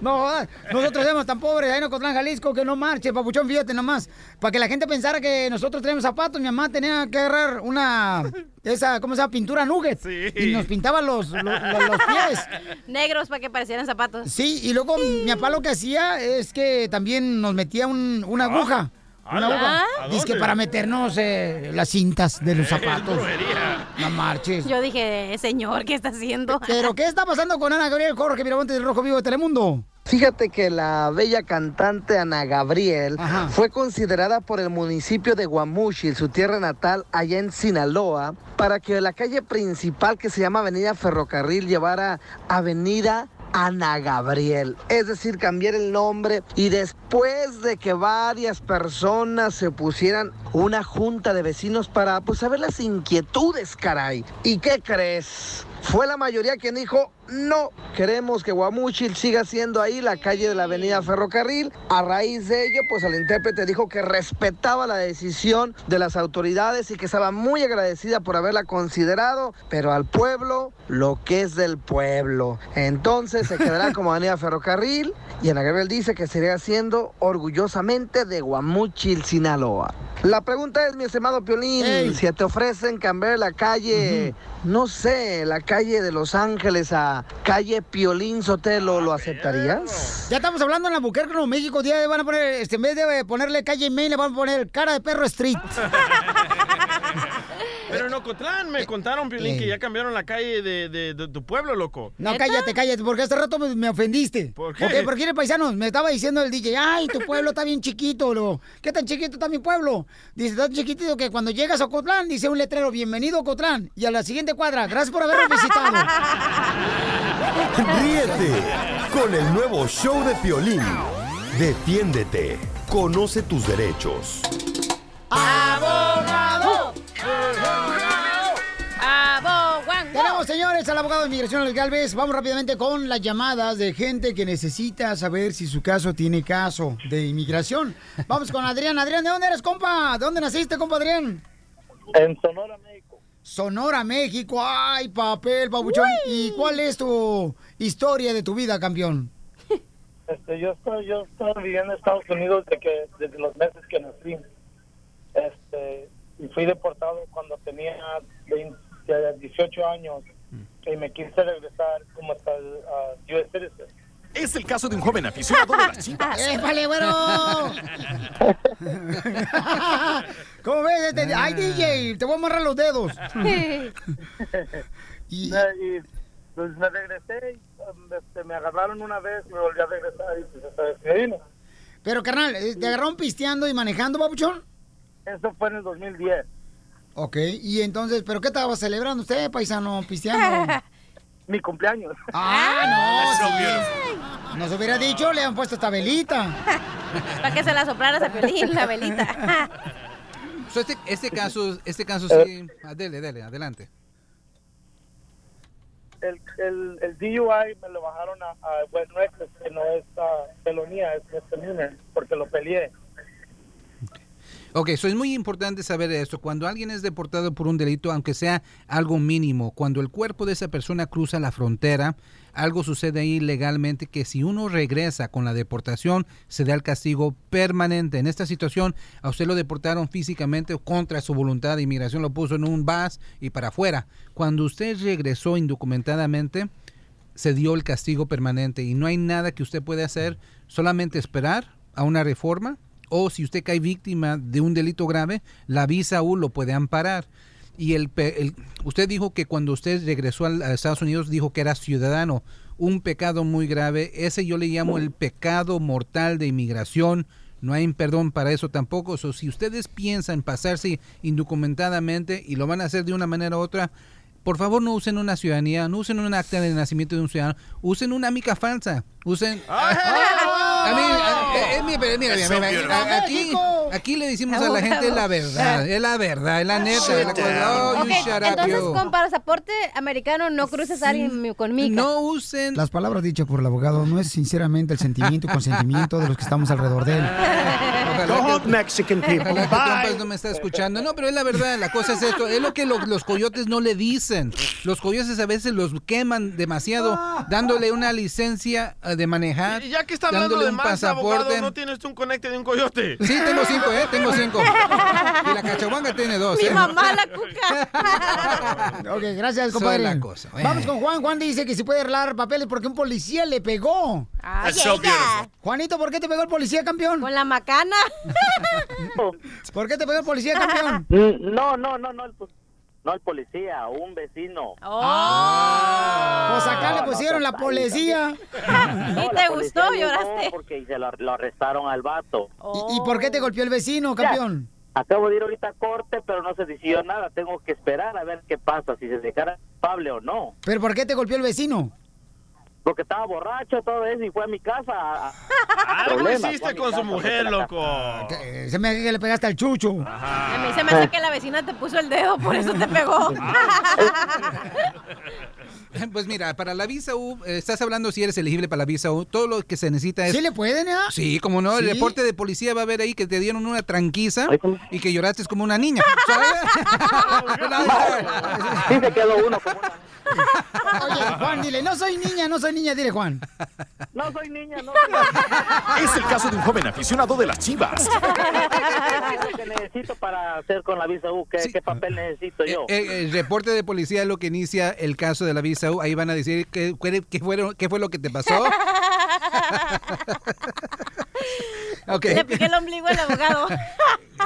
No, nosotros somos tan pobres ahí en Ocotlán, Jalisco, que no marche, papuchón, fíjate nomás. Para que la gente pensara que nosotros tenemos zapatos, mi mamá tenía que agarrar una, esa, ¿cómo se llama? Pintura nugget. Y nos pintaba los, los, los- los pies. Negros para que parecieran zapatos. Sí, y luego mi papá lo que hacía es que también nos metía un- una aguja. Una ¿Ah? aguja. ¿A Dice que para meternos eh, las cintas de los zapatos. No marches. Yo dije, señor, ¿qué está haciendo? ¿Pero qué está pasando con Ana Gabriel Jorge Miramonte del Rojo Vivo de Telemundo? Fíjate que la bella cantante Ana Gabriel fue considerada por el municipio de Guamuchil, su tierra natal, allá en Sinaloa, para que la calle principal que se llama Avenida Ferrocarril llevara Avenida Ana Gabriel. Es decir, cambiar el nombre y después de que varias personas se pusieran una junta de vecinos para pues saber las inquietudes, caray. ¿Y qué crees? Fue la mayoría quien dijo, no, queremos que Guamuchil siga siendo ahí la calle de la avenida Ferrocarril. A raíz de ello, pues el intérprete dijo que respetaba la decisión de las autoridades y que estaba muy agradecida por haberla considerado, pero al pueblo lo que es del pueblo. Entonces se quedará como avenida Ferrocarril y Ana Gabriel dice que seguirá siendo orgullosamente de Guamuchil, Sinaloa. La pregunta es, mi estimado Piolín, si te ofrecen cambiar la calle, no sé, la calle de Los Ángeles a calle Piolín Sotelo, ¿lo aceptarías? Ya estamos hablando en Albuquerque, Nuevo México. Día van a poner, este, en vez de ponerle calle Main, le van a poner cara de perro street. (laughs) Pero en Ocotlán me contaron, Piolín, que ya cambiaron la calle de, de- de tu pueblo, loco. No, cállate, cállate, porque hace rato me, me ofendiste. ¿Por qué? Ok, porque eres paisano, me estaba diciendo el DJ, ay, tu pueblo está bien chiquito, lo. ¿qué tan chiquito está mi pueblo? Dice, tan chiquitito que cuando llegas a Ocotlán, dice un letrero, bienvenido a Ocotlán. Y a la siguiente cuadra, gracias por habernos visitado. Ríete con el nuevo show de Piolín. Defiéndete. Conoce tus derechos. ¡Abogado! Tenemos, señores, al abogado de inmigración, Alex Galvez. Vamos rápidamente con las llamadas de gente que necesita saber si su caso tiene caso de inmigración. Vamos con Adrián. Adrián, ¿de dónde eres, compa? ¿De dónde naciste, compa Adrián? En Sonora, México. Sonora, México. Ay, papel, papuchón. ¿Y cuál es tu historia de tu vida, campeón? Este, yo estoy, yo estoy viviendo en Estados Unidos desde que, desde los meses que nací. Este, y fui deportado cuando tenía 20, 18 años y me quise regresar como hasta el uh, US citizen. Es el caso de un joven aficionado de las chivas. (laughs) ¡Épale, güero! (laughs) ¿Cómo ves? Este- Ay, DJ, te voy a amarrar los dedos. (laughs) y, pues me regresé, y, um, este, me agarraron una vez, me volví a regresar y pues esta vez me vine. Pero, carnal, eh, ¿te agarraron pisteando y manejando, papuchón? Eso fue en el 2010. Ok, y entonces, ¿pero qué estaba celebrando usted, paisano, pisteando? (laughs) Mi cumpleaños. Ah, no, sí. Nos hubiera dicho, le han puesto esta velita. (laughs) Para que se la soplaras a Piolín, la velita. (laughs) So, este, este caso, este caso sí. Ah, dele, dele, adelante. El, el, el DUI me lo bajaron a, a West Reckless, que no es ah, felonía, es misdemeanor, porque lo peleé. Ok, eso es muy importante saber esto. Cuando alguien es deportado por un delito, aunque sea algo mínimo, cuando el cuerpo de esa persona cruza la frontera, algo sucede ahí legalmente que si uno regresa con la deportación, se da el castigo permanente. En esta situación, a usted lo deportaron físicamente contra su voluntad. Inmigración lo puso en un bus y para afuera. Cuando usted regresó indocumentadamente, se dio el castigo permanente y no hay nada que usted pueda hacer, solamente esperar a una reforma o si usted cae víctima de un delito grave, la visa U lo puede amparar. Y el, el- usted dijo que cuando usted regresó a Estados Unidos dijo que era ciudadano. Un pecado muy grave. Ese yo le llamo el pecado mortal de inmigración. No hay perdón para eso tampoco. So, si ustedes piensan pasarse indocumentadamente y lo van a hacer de una manera u otra, por favor no usen una ciudadanía, no usen un acta de nacimiento de un ciudadano, usen una mica falsa. Usen... A mí, a- eh, eh, mira, mira, mira, mira, mira, a- aquí, aquí le decimos a la gente la verdad, es la verdad, es la neta. es la cosa. Oh, you shut up, entonces con pasaporte americano no cruces a alguien con mica. No usen. Las palabras dichas por el abogado no es sinceramente el sentimiento y consentimiento de los que estamos alrededor de él. Ojalá que- Mexican people. Ojalá que no me está escuchando. No, pero es la verdad, la cosa es esto. Es lo que lo- los coyotes no le dicen. Los coyotes a veces los queman demasiado, dándole una licencia eh, de manejar, Y ya que está hablando de un más, pasaporte. abogado, ¿no tienes tú un conecte de un coyote? Sí, tengo cinco, ¿eh? Tengo cinco. Y la cachahuanga tiene dos, Mi ¿eh? mamá la cuca. (laughs) Ok, gracias, compadre. es la cosa. Vamos con Juan. Juan dice que si puede arreglar papeles porque un policía le pegó. Ay, so. Juanito, ¿por qué te pegó el policía, campeón? Con la macana. (laughs) ¿Por qué te pegó el policía, campeón? Mm, No, no, no, no el, no el policía, un vecino. Oh. Pues acá le no, pusieron la policía. (laughs) ¿Y te gustó? ¿Lloraste? Porque se lo, lo arrestaron al vato. ¿Y, y por qué te golpeó el vecino, campeón? Acabo de ir ahorita a corte, pero no se decidió nada. Tengo que esperar a ver qué pasa, si se declara culpable o no. ¿Pero por qué te golpeó el vecino? Porque estaba borracho, todo eso, y fue a mi casa. Algo problemas, fue a hiciste con su mujer, loco. Se me hace que le pegaste al chucho. A mí se me hace que la vecina te puso el dedo, por eso te pegó. (laughs) Pues mira, para la visa U, eh, estás hablando si eres elegible para la visa U, todo lo que se necesita es... ¿Sí le pueden, ya? Sí, como no, el reporte de policía va a ver ahí que te dieron una tranquiza y que lloraste como una niña. (laughs) Sí, se (laughs) quedó uno como Oye, Juan, dile, no soy niña, no soy niña, dile, Juan. No soy niña, no (laughs) Es el caso de un joven aficionado de las chivas. (laughs) ¿Qué es lo que necesito para hacer con la visa U? ¿Qué, qué papel necesito yo? Eh, el reporte de policía es lo que inicia el caso de la visa U. Ahí van a decir qué, qué, qué fueron- qué fue lo que te pasó. (laughs) Ok. Le piqué el ombligo al abogado. (laughs)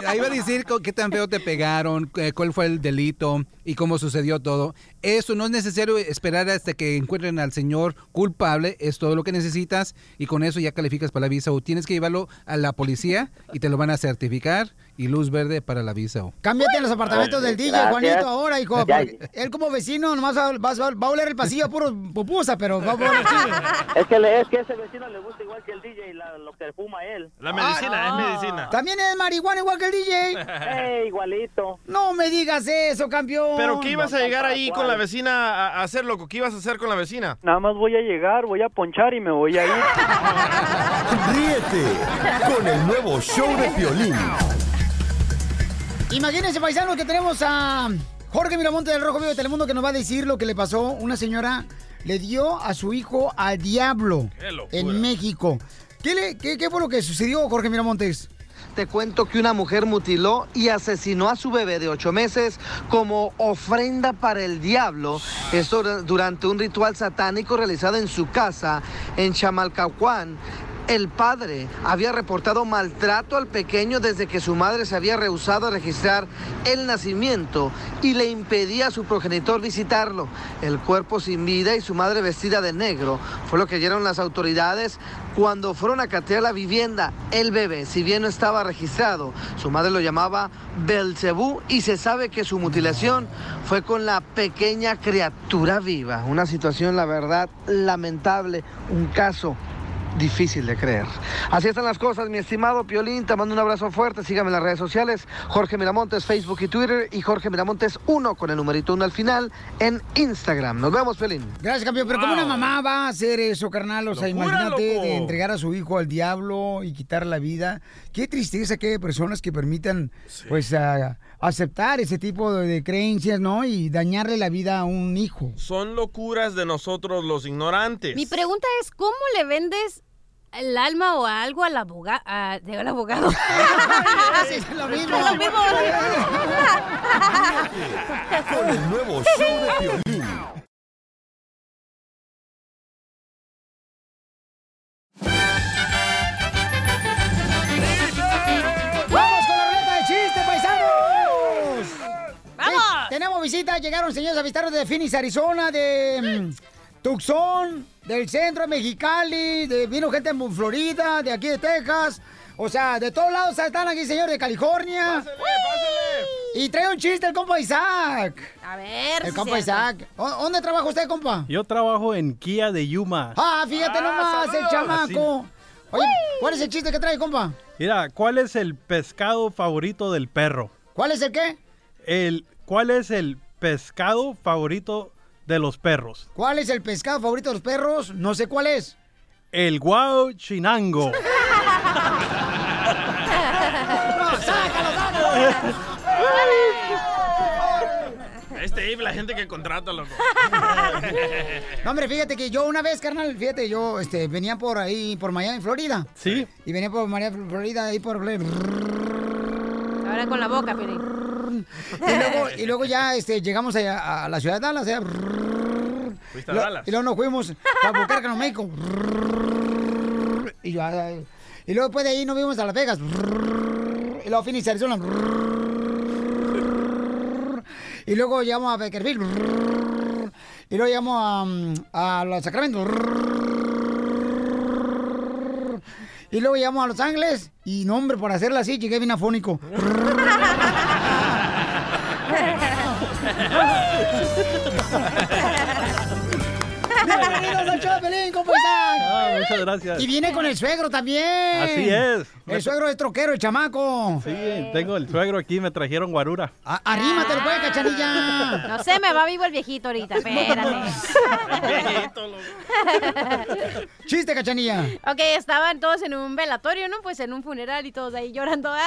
Ahí va a decir qué tan feo te pegaron, eh, cuál fue el delito y cómo sucedió todo. Eso no es necesario esperar hasta que encuentren al señor culpable, es todo lo que necesitas y con eso ya calificas para la visa U. Tienes que llevarlo a la policía y te lo van a certificar y luz verde para la visa U. Cámbiate en los apartamentos del DJ, Gracias. Juanito, ahora, hijo. Él como vecino nomás va, va- va- va a oler el pasillo a puro pupusa, pero va a oler chido. Es que, le- es que a ese vecino le gusta igual que el DJ la- lo que fuma él. La medicina, es medicina. También es marihuana igual que el DJ. (laughs) Eh, igualito. No me digas eso, campeón. ¿Pero qué ibas a llegar ahí con la vecina a a hacer, loco? ¿Qué ibas a hacer con la vecina? Nada más voy a llegar, voy a ponchar y me voy a ir. (laughs) Ríete con el nuevo show de Piolín. Imagínense, paisanos, que tenemos a Jorge Miramonte del Rojo Vivo de Telemundo que nos va a decir lo que le pasó. Una señora le dio a su hijo al diablo en México. ¿Qué, le- qué- qué fue lo que sucedió, Jorge Miramontes? Te cuento que una mujer mutiló y asesinó a su bebé de ocho meses como ofrenda para el diablo. Esto dur- durante un ritual satánico realizado en su casa en Chamalcahuán. El padre había reportado maltrato al pequeño desde que su madre se había rehusado a registrar el nacimiento y le impedía a su progenitor visitarlo. El cuerpo sin vida y su madre vestida de negro fue lo que dieron las autoridades cuando fueron a catear la vivienda. El bebé, si bien no estaba registrado, su madre lo llamaba Belcebú y se sabe que su mutilación fue con la pequeña criatura viva. Una situación, la verdad, lamentable, un caso difícil de creer. Así están las cosas, mi estimado Piolín. Te mando un abrazo fuerte. Sígame en las redes sociales. Jorge Miramontes, Facebook y Twitter. Y Jorge Miramontes 1 con el numerito 1 al final en Instagram. Nos vemos, Piolín. Gracias, campeón. Pero ¿cómo una mamá va a hacer eso, carnal? O sea, Locura, imagínate loco. de entregar a su hijo al diablo y quitar la vida. Qué tristeza que hay personas que permitan, pues, a- aceptar ese tipo de, de creencias, ¿no? Y dañarle la vida a un hijo. Son locuras de nosotros los ignorantes. Mi pregunta es, ¿cómo le vendes el alma o algo al abogado? Al abogado. (laughs) Sí, es lo mismo. Es lo mismo. Con el nuevo show de Piolín. Tenemos visita, llegaron señores avistaros de Phoenix, Arizona, de mm, Tucson, del centro de Mexicali, de, vino gente en Florida, de aquí de Texas. O sea, de todos lados están aquí, señor, de California. Y trae un chiste el compa Isaac. A ver. El si compa cierto. Isaac. ¿Dó- ¿Dónde trabaja usted, compa? Yo trabajo en Kia de Yuma. Ah, fíjate nomás, el chamaco. Oye, ¿cuál es el chiste que trae, compa? Mira, ¿cuál es el pescado favorito del perro? ¿Cuál es el qué? El, ¿Cuál es el pescado favorito de los perros? ¿Cuál es el pescado favorito de los perros? No sé cuál es. El guau chinango. (laughs) Este Abe, la gente que contrata, loco. (laughs) No, hombre, fíjate que yo una vez, carnal, fíjate, yo este, venía por ahí, por Miami, Florida. Sí. Y venía por Miami, Florida, ahí por... Ahora con la boca, Piolín. luego, y luego ya este, llegamos a, a la ciudad de Dallas. allá. Fuiste a Lo- Dallas. Y luego nos fuimos a Bucaramanga, México. Y, yo, y luego después de ahí nos fuimos a Las Vegas. Y luego Phoenix, Arizona. Y luego llegamos a Bakersfield. Y luego llegamos a, a los Sacramentos. Y luego llegamos a Los Ángeles. Y no, hombre, por hacerla así, llegué bien afónico. Bienvenidos al show de Pelín, ¿cómo están? Ah, muchas gracias. Y viene con el suegro también. Así es. El suegro es troquero, el chamaco. Sí, tengo el suegro aquí, me trajeron guarura. A- Arrímatelo, pues, cachanilla. No sé, me va vivo el viejito ahorita, (laughs) espérate. Chiste, cachanilla. Ok, estaban todos en un velatorio, ¿no? Pues en un funeral y todos ahí llorando. (laughs)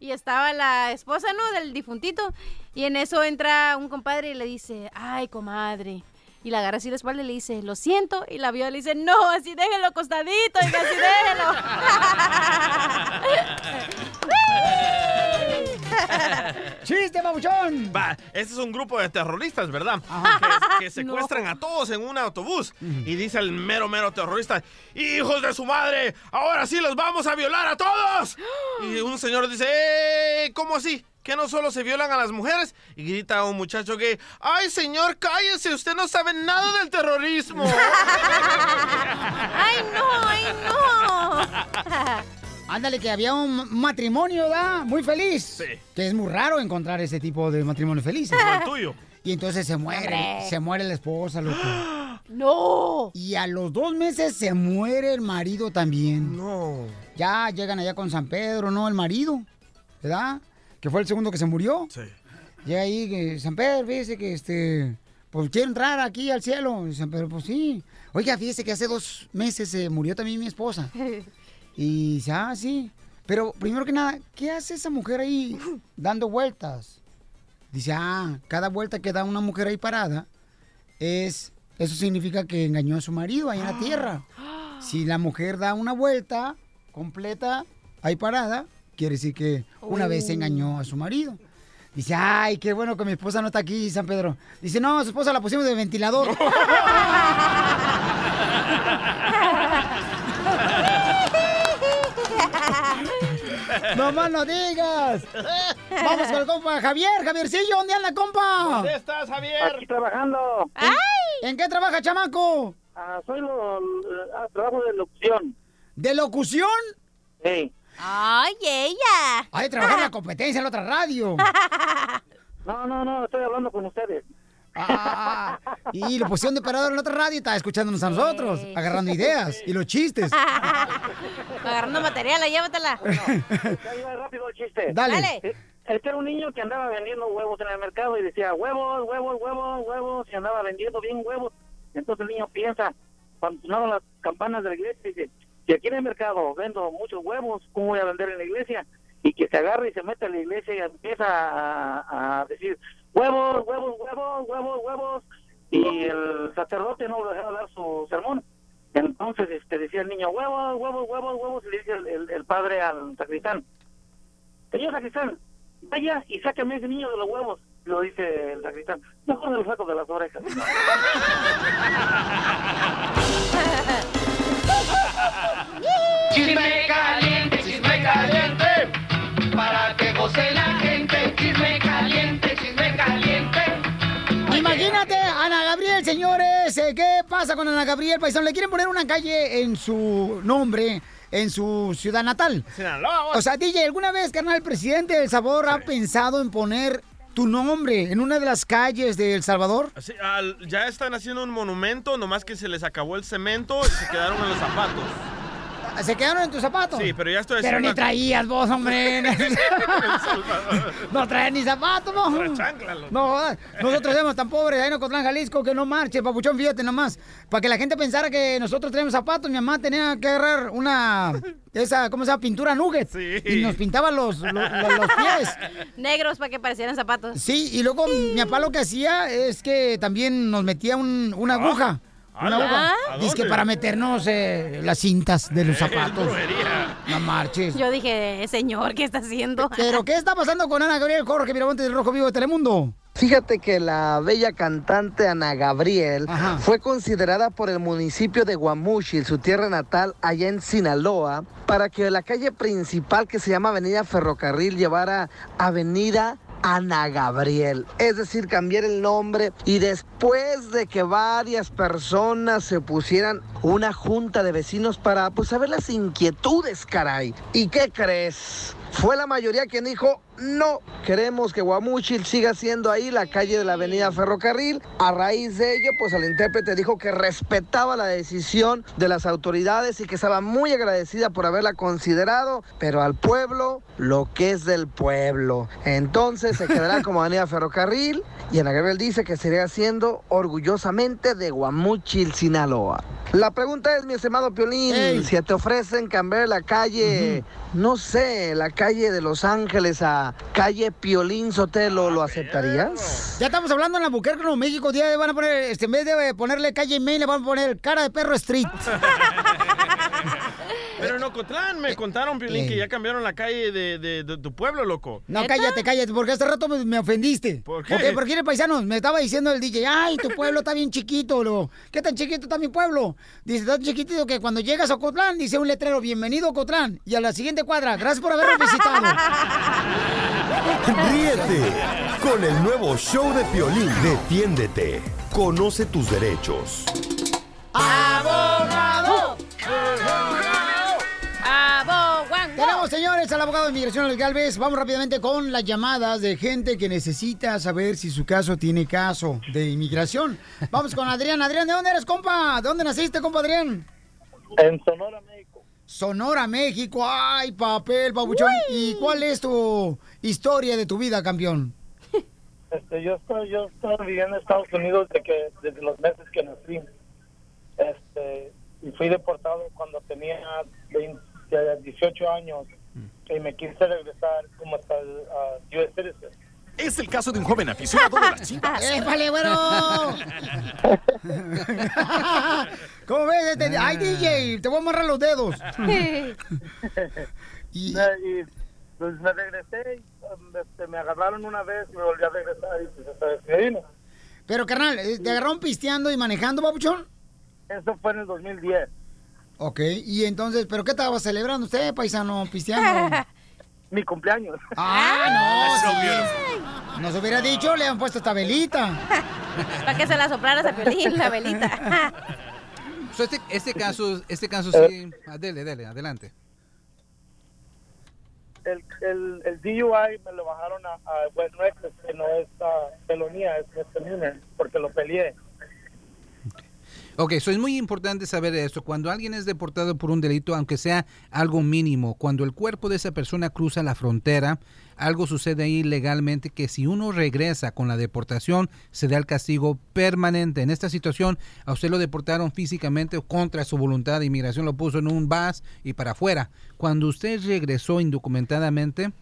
Y estaba la esposa, ¿no? Del difuntito. Y en eso entra un compadre y le dice, ay, comadre. Y la agarra así la espalda y le dice, lo siento. Y la vio y le dice, no, así déjelo acostadito, y así déjelo. (laughs) ¡Chiste, babuchón! Va, este es un grupo de terroristas, ¿verdad? Que, que (laughs) secuestran a todos en un autobús. Y dice el mero, mero terrorista, ¡Hijos de su madre! ¡Ahora sí los vamos a violar a todos! (gasps) Y un señor dice, ¡Eh! ¿Cómo así? ¿Que no solo se violan a las mujeres? Y grita a un muchacho que, ¡Ay, señor, cállese! Usted no sabe nada del terrorismo. (laughs) ¡Ay, no! ¡Ay, no! (laughs) Ándale, que había un matrimonio, ¿verdad? Muy feliz. Sí. Que es muy raro encontrar ese tipo de matrimonio feliz. Como el tuyo. Y entonces se muere, Hombre. se muere la esposa, loco. (gasps) ¡No! Y a los dos meses se muere el marido también. No. Ya llegan allá con San Pedro, ¿no? El marido, ¿verdad? Que fue el segundo que se murió. Sí. Llega ahí, que San Pedro, fíjese que este. Pues quiere entrar aquí al cielo. Y San Pedro, pues sí. Oiga, fíjese que hace dos meses se murió también mi esposa. (laughs) Y dice, ah, sí. Pero primero que nada, ¿qué hace esa mujer ahí (laughs) dando vueltas? Dice, ah, cada vuelta que da una mujer ahí parada es. Eso significa que engañó a su marido ahí en la tierra. (gasps) Si la mujer da una vuelta completa ahí parada, quiere decir que una vez engañó a su marido. Dice, ay, qué bueno que mi esposa no está aquí, San Pedro. Dice, no, su esposa la pusimos de ventilador. (laughs) no más no digas. Vamos con el compa Javier, Javiercillo, ¿dónde anda, compa? ¿Dónde estás, Javier? Aquí trabajando. ¿En, ¿en qué trabaja, chamaco? Ah, soy lo, ah, trabajo de locución. ¿De locución? Sí. ¡Ay, ella! Ay, trabajar en la (laughs) competencia en la otra radio. (laughs) No, no, no, estoy hablando con ustedes. Ah, y lo pusieron de parador en la otra radio y estaba escuchándonos a nosotros, agarrando ideas y los chistes. (laughs) Agarrando material, llévatela. Ahí va rápido el chiste. Dale. Eh, Este era un niño que andaba vendiendo huevos en el mercado y decía huevos, huevos, huevos, huevos, y andaba vendiendo bien huevos. Entonces el niño piensa, cuando sonaron las campanas de la iglesia, dice, si aquí en el mercado vendo muchos huevos, ¿cómo voy a vender en la iglesia? Y que se agarra y se mete a la iglesia y empieza a, decir, huevos, huevos, huevos, huevos, huevos. Y el sacerdote no lo dejaba dar su sermón. Entonces este decía el niño, huevos, huevos, huevos, huevos, y le dice el padre al sacristán, señor sacristán, vaya y sáqueme ese niño de los huevos. Lo dice el sacristán, mejor me lo saco de las orejas. (laughs) Chisme caliente, chisme caliente, para que goce la gente. Chisme caliente, chisme caliente. Imagínate, Ana Gabriel, señores, eh, ¿qué pasa con Ana Gabriel, paisano? Le quieren poner una calle en su nombre, en su ciudad natal. Sinaloa. O sea, DJ, ¿alguna vez, carnal, el presidente de El Salvador ha pensado en poner tu nombre en una de las calles de El Salvador? Sí, al- ya están haciendo un monumento, nomás que se les acabó el cemento y se quedaron en los zapatos. ¿Se quedaron en tus zapatos? Sí, pero ya estoy Pero ni una- traías vos, hombre. (laughs) no traes ni zapatos, no. No, nosotros somos tan pobres ahí en Ocotlán, Jalisco, que no marche, papuchón, fíjate nomás. Para que la gente pensara que nosotros tenemos zapatos, mi mamá tenía que agarrar una, esa, ¿cómo se llama? Pintura nugget. Y nos pintaba los, los, los- los pies. Negros para que parecieran zapatos. Sí, y luego mi papá lo que hacía es que también nos metía un- una aguja. Una ¿Ala? aguja. ¿A Dice que para meternos eh, las cintas de los (laughs) zapatos. No marches. Yo dije, señor, ¿qué está haciendo? (laughs) ¿Pero qué está pasando con Ana Gabriel Jorge Miramontes del Rojo Vivo de Telemundo? Fíjate que la bella cantante Ana Gabriel fue considerada por el municipio de Guamuchil, su tierra natal, allá en Sinaloa, para que la calle principal que se llama Avenida Ferrocarril llevara Avenida Ana Gabriel, es decir, cambiar el nombre y después de que varias personas se pusieran una junta de vecinos para pues saber las inquietudes, caray. ¿Y qué crees? Fue la mayoría quien dijo, no, queremos que Guamúchil siga siendo ahí la calle de la avenida Ferrocarril. A raíz de ello, pues el intérprete dijo que respetaba la decisión de las autoridades y que estaba muy agradecida por haberla considerado, pero al pueblo lo que es del pueblo. Entonces se quedará como (laughs) avenida Ferrocarril y Ana Gabriel dice que seguirá siendo orgullosamente de Guamúchil, Sinaloa. La pregunta es, mi estimado Piolín, si te ofrecen cambiar la calle, no sé, la calle de Los Ángeles a calle Piolín Sotelo, ¿lo aceptarías? Ya estamos hablando en Albuquerque, Nuevo México. Ya van a poner, este, en vez de ponerle calle Main, le van a poner cara de perro street. (laughs) Pero en Ocotlán me contaron, Piolín, que ya cambiaron la calle de, de- de tu pueblo, loco. No, cállate, cállate, porque hace rato me, me ofendiste. ¿Por qué? Porque eres paisanos, me estaba diciendo el DJ, ay, tu pueblo está bien chiquito, lo. ¿Qué tan chiquito está mi pueblo? Dice, tan chiquitito que cuando llegas a Ocotlán, dice un letrero, bienvenido a Ocotlán. Y a la siguiente cuadra, gracias por habernos visitado. Ríete con el nuevo show de Piolín. Defiéndete. Conoce tus derechos. ¡Abogado! Tenemos, señores, al abogado de inmigración, Luis Galvez. Vamos rápidamente con las llamadas de gente que necesita saber si su caso tiene caso de inmigración. Vamos con Adrián. Adrián, ¿de dónde eres, compa? ¿De dónde naciste, compa Adrián? En Sonora, México. Sonora, México. Ay, papel, papuchón. ¿Y cuál es tu historia de tu vida, campeón? Este, yo estoy, yo estoy viviendo en Estados Unidos desde que, desde los meses que nací. Este, y fui deportado cuando tenía 20, 18 años y me quise regresar como hasta el uh, US citizen. Es el caso de un joven aficionado de las chivas. (laughs) ¡Épale, güero! (laughs) ¿Cómo ves? Este- Ay, DJ, te voy a amarrar los dedos. (laughs) y, pues me regresé, y, um, este, me agarraron una vez, me volví a regresar y pues esta vez me vine. Pero, carnal, ¿eh, ¿te agarraron pisteando y manejando, papuchón? Eso fue en el 2010. Ok, y entonces, ¿pero qué estaba celebrando usted, paisano, pisteando? (laughs) Mi cumpleaños. Ah, no, sí. Nos hubiera dicho, le han puesto esta velita. (laughs) Para que se la soplaras a Pelín, la velita. (laughs) So, este, este caso, este caso sí. Ah, Dele, dele, adelante. El, el, el DUI me lo bajaron a, a West que no es uh, felonía, es misdemeanor, porque lo peleé. Ok, eso es muy importante saber esto. Cuando alguien es deportado por un delito, aunque sea algo mínimo, cuando el cuerpo de esa persona cruza la frontera, algo sucede ahí legalmente que si uno regresa con la deportación, se da el castigo permanente. En esta situación, a usted lo deportaron físicamente contra su voluntad. Inmigración lo puso en un bus y para afuera. Cuando usted regresó indocumentadamente,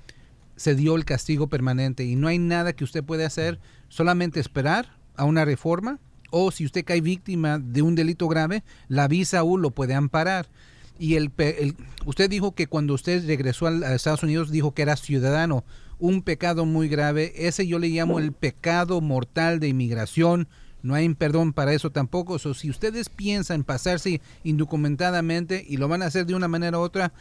se dio el castigo permanente y no hay nada que usted pueda hacer, solamente esperar a una reforma o si usted cae víctima de un delito grave, la visa U lo puede amparar. Y el, el- usted dijo que cuando usted regresó a Estados Unidos dijo que era ciudadano. Un pecado muy grave. Ese yo le llamo el pecado mortal de inmigración. No hay perdón para eso tampoco. So, si ustedes piensan pasarse indocumentadamente y lo van a hacer de una manera u otra,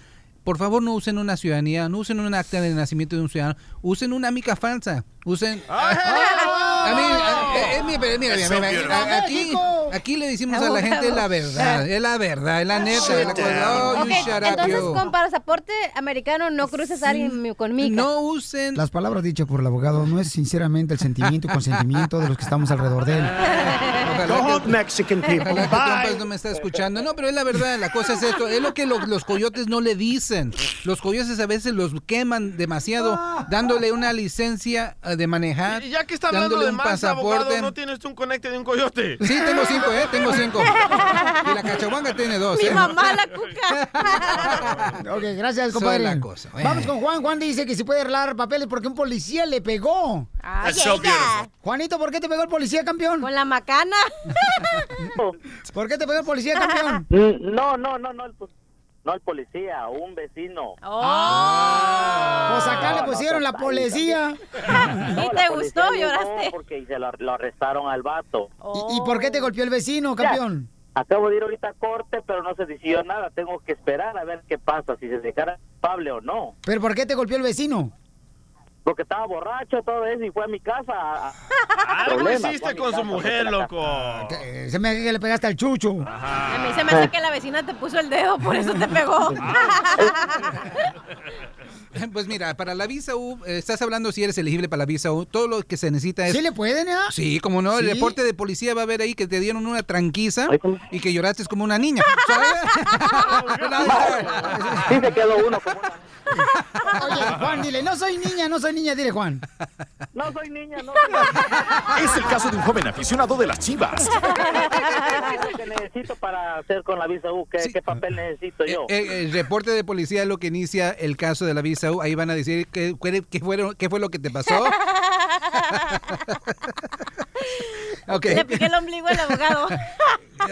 por favor no usen una ciudadanía, no usen un acta de nacimiento de un ciudadano, usen una mica falsa, usen... A mí, a- mira, mira, mira, mira, aquí, aquí le decimos a la gente la verdad, es la verdad, es la neta, la cosa. Oh, you Ok, shut up, entonces con pasaporte americano no cruces a alguien conmigo. No usen. Las palabras dichas por el abogado no es sinceramente el sentimiento y consentimiento de los que estamos alrededor de él. Ojalá que- Mexican people. Ojalá que no me está escuchando. No, pero es la verdad, la cosa es esto. Es lo que lo- los coyotes no le dicen. Los coyotes a veces los queman demasiado, dándole una licencia eh, de manejar. Y ya que está hablando de un más, abogado, pasaporte. ¿no tienes tú un conecte de un coyote? Sí, tengo cinco, ¿eh? Tengo cinco. Y la cachahuanga tiene dos, Mi ¿eh? mamá, la cuca. (laughs) Ok, gracias, compadre. la cosa, bueno. Vamos con Juan. Juan dice que si puede arreglar papeles porque un policía le pegó. Ay, so. Juanito, ¿por qué te pegó el policía, campeón? Con la macana. (laughs) ¿Por qué te pegó el policía, campeón? No, no, no, no, el, no el policía, un vecino. Oh. Pues acá le No, no, pusieron la policía. (laughs) ¿Y te policía gustó? ¿Lloraste? Porque se lo, lo arrestaron al vato. ¿Y, y por qué te golpeó el vecino, campeón? Acabo de ir ahorita a corte, pero no se decidió nada. Tengo que esperar a ver qué pasa, si se declara culpable o no. ¿Pero por qué te golpeó el vecino? Porque estaba borracho, todo eso, y fue a mi casa. a- a- (laughs) Algo problemas, hiciste con su mujer, loco. Eh, Se me hace que le pegaste al chucho. A mí se me hace que la vecina te puso el dedo, por eso te pegó. (laughs) (laughs) Pues mira, para la visa U, eh, estás hablando si eres elegible para la visa U, todo lo que se necesita es... ¿Sí le pueden, eh? Sí, como no, el ¿Sí? reporte de policía va a ver ahí que te dieron una tranquiza y que lloraste como una niña. Sí se quedó uno como Oye, Juan, dile, no soy niña, no soy niña, dile, Juan. No soy niña, no (laughs) Es el caso de un joven aficionado de las chivas. (laughs) ¿Qué necesito para hacer con la visa U? ¿Qué, qué papel necesito yo? Eh, el reporte de policía es lo que inicia el caso de la visa U. Ahí van a decir qué, qué, qué fueron- qué fue lo que te pasó. (laughs) Le piqué el ombligo al abogado. (laughs)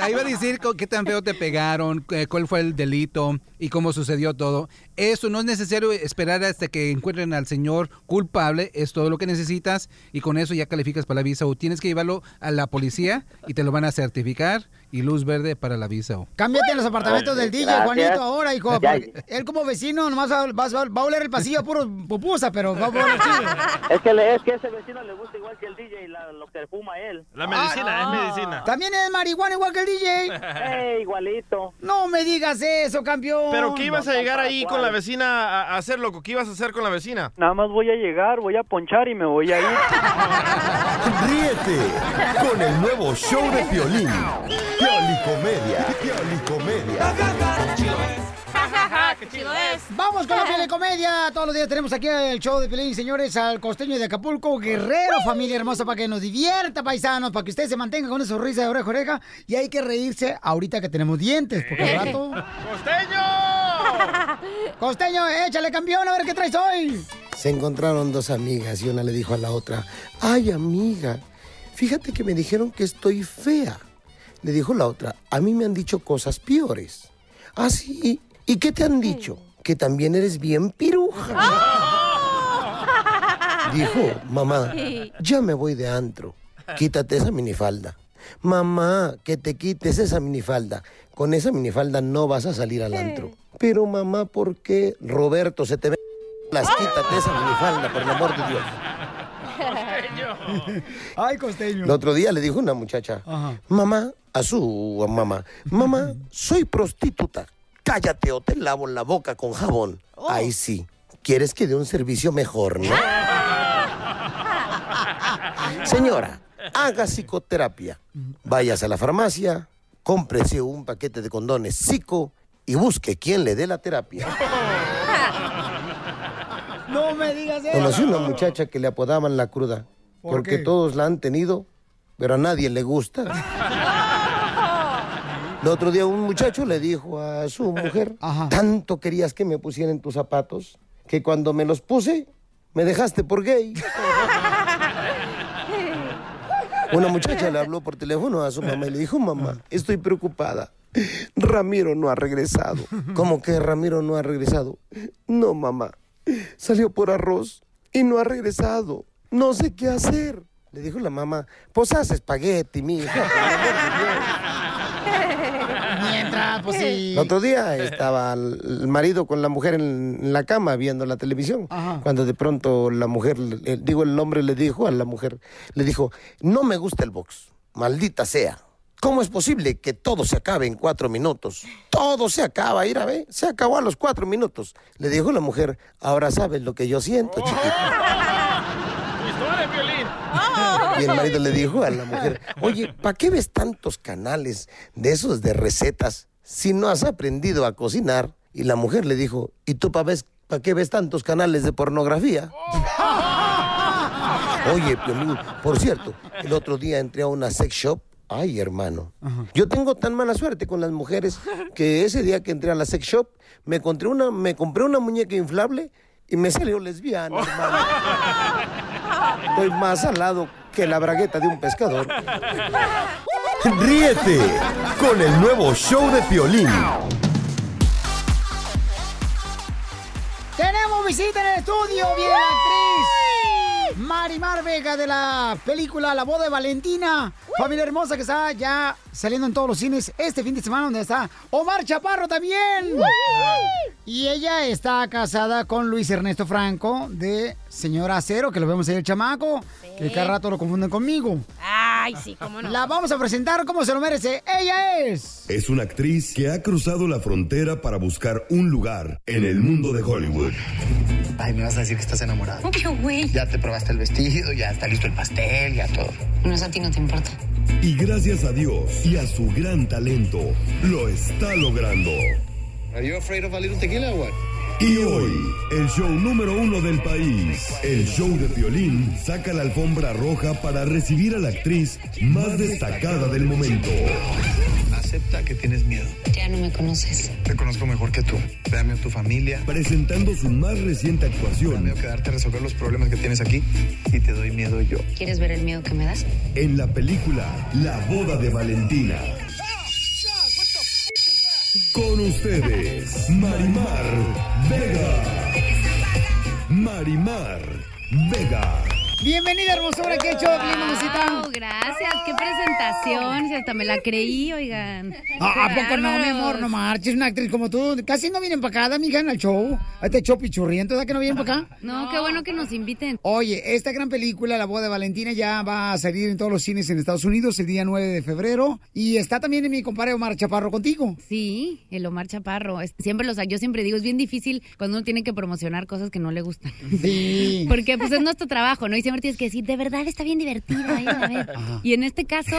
Ahí va a decir qué tan feo te pegaron, eh, cuál fue el delito y cómo sucedió todo. Eso no es necesario esperar hasta que encuentren al señor culpable, es todo lo que necesitas y con eso ya calificas para la visa U. Tienes que llevarlo a la policía y te lo van a certificar y luz verde para la visa. Cámbiate en los apartamentos del DJ, Gracias. Juanito, ahora, hijo. Él como vecino nomás va, va- va- va a oler el pasillo a puro pupusa, pero va a oler chido. Es que, le- es que a ese vecino le gusta igual que el DJ la- lo que fuma él. La medicina, es medicina. También es marihuana igual que el DJ. (laughs) Eh, igualito. No me digas eso, campeón. ¿Pero qué ibas a llegar ahí con la vecina a hacer, loco? ¿Qué ibas a hacer con la vecina? Nada más voy a llegar, voy a ponchar y me voy a ir. (laughs) Ríete con el nuevo show de Piolín. Piolicomedia. Piolicomedia. ¡Qué chido es! Vamos con la Comedia. Todos los días tenemos aquí el show de Pelín, señores, al costeño de Acapulco, Guerrero, familia hermosa, para que nos divierta, paisanos, para que usted se mantenga con esa sonrisa de oreja a oreja. Y hay que reírse ahorita que tenemos dientes, porque al rato... (laughs) (laughs) ¡Costeño, échale campeón, a ver qué traes hoy! Se encontraron dos amigas y una le dijo a la otra, ay amiga, fíjate que me dijeron que estoy fea. Le dijo la otra, a mí me han dicho cosas peores. Ah, sí, ¿y qué te han dicho? Que también eres bien piruja. (laughs) Dijo, mamá, ya me voy de antro, quítate esa minifalda. Mamá, que te quites esa minifalda. Con esa minifalda no vas a salir al antro. Pero mamá, ¿por qué? Roberto, se te ve las quítate esa minifalda, por el amor de Dios. (laughs) Ay, costeño. El otro día le dijo una muchacha, mamá, a su mamá, mamá, soy prostituta. Cállate o te lavo la boca con jabón. Ay, sí. ¿Quieres que dé un servicio mejor, no? (laughs) Señora, haga psicoterapia. Vayas a la farmacia, cómprese un paquete de condones psico y busque quién le dé la terapia. (laughs) No me digas eso. Conocí una muchacha que le apodaban la cruda, ¿Por porque qué? todos la han tenido, pero a nadie le gusta. El otro día un muchacho le dijo a su mujer, tanto querías que me pusieran tus zapatos, que cuando me los puse, me dejaste por gay. Una muchacha le habló por teléfono a su mamá y le dijo, mamá, estoy preocupada. Ramiro no ha regresado. ¿Cómo que Ramiro no ha regresado? No, mamá. Salió por arroz y no ha regresado. No sé qué hacer. Le dijo la mamá, pues haz espagueti, mi hija. por el amor de Dios". (laughs) Mientras, pues sí. El otro día estaba el marido con la mujer en, la cama viendo la televisión. Cuando de pronto la mujer, le- digo el hombre le dijo a la mujer, le dijo, no me gusta el box, maldita sea. ¿Cómo es posible que todo se acabe en cuatro minutos? Todo se acaba, ir a ver, se acabó a los cuatro minutos. Le dijo la mujer, ahora sabes lo que yo siento, chiquito. Y el marido le dijo a la mujer, oye, ¿para qué ves tantos canales de esos de recetas si no has aprendido a cocinar? Y la mujer le dijo, ¿y tú para qué ves tantos canales de pornografía? (laughs) Oye, Piolín, por cierto, el otro día entré a una sex shop. Ay, hermano. Yo tengo tan mala suerte con las mujeres (laughs) que ese día que entré a la sex shop me compré una, me compré una muñeca inflable y me salió lesbiana, hermano. (laughs) Estoy más salado que la bragueta de un pescador. (laughs) Ríete con el nuevo show de Piolín. Tenemos visita en el estudio, viene la actriz Marimar Vega de la película La boda de Valentina. Familia hermosa que está ya saliendo en todos los cines este fin de semana donde está Omar Chaparro también. Y ella está casada con Luis Ernesto Franco de Señora Acero, que lo vemos ahí el chamaco, que cada rato lo confunden conmigo. Ay, sí, cómo no. La vamos a presentar como se lo merece. Ella es. Es una actriz que ha cruzado la frontera para buscar un lugar en el mundo de Hollywood. Ay, me vas a decir que estás enamorada. Obvio, güey. Ya te probaste el vestido, ya está listo el pastel, ya todo. No, eso a ti no te importa. Y gracias a Dios y a su gran talento, lo está logrando. Are you afraid of a little tequila what? Y hoy, el show número uno del país, el show de violín, saca la alfombra roja para recibir a la actriz más destacada del momento. Acepta que tienes miedo. Ya no me conoces. Te conozco mejor que tú. Dame a tu familia. Presentando su más reciente actuación Tengo que darte a resolver los problemas que tienes aquí y te doy miedo yo. ¿Quieres ver el miedo que me das? en la película La boda de Valentina. Con ustedes, Marimar Vega. Marimar Vega. Bienvenida, hermosura, que hecho, bien, mamacita. Wow, gracias, qué presentación, si hasta me la creí, oigan. Ah, ¿A Qué poco no, mi amor? No marches, una actriz como tú. Casi no vienen para acá, mija, en el show. A este show pichurriento, ¿verdad que no vienen para acá? No, qué bueno que nos inviten. Oye, esta gran película, La boda de Valentina, ya va a salir en todos los cines en Estados Unidos el día 9 de febrero. Y está también en mi compadre Omar Chaparro contigo. Sí, el Omar Chaparro. Siempre los, yo siempre digo, es bien difícil cuando uno tiene que promocionar cosas que no le gustan. Sí. (laughs) Porque pues es nuestro trabajo, ¿no? Y siempre tienes que decir, de verdad está bien divertido. vayan a ver". Y en este caso,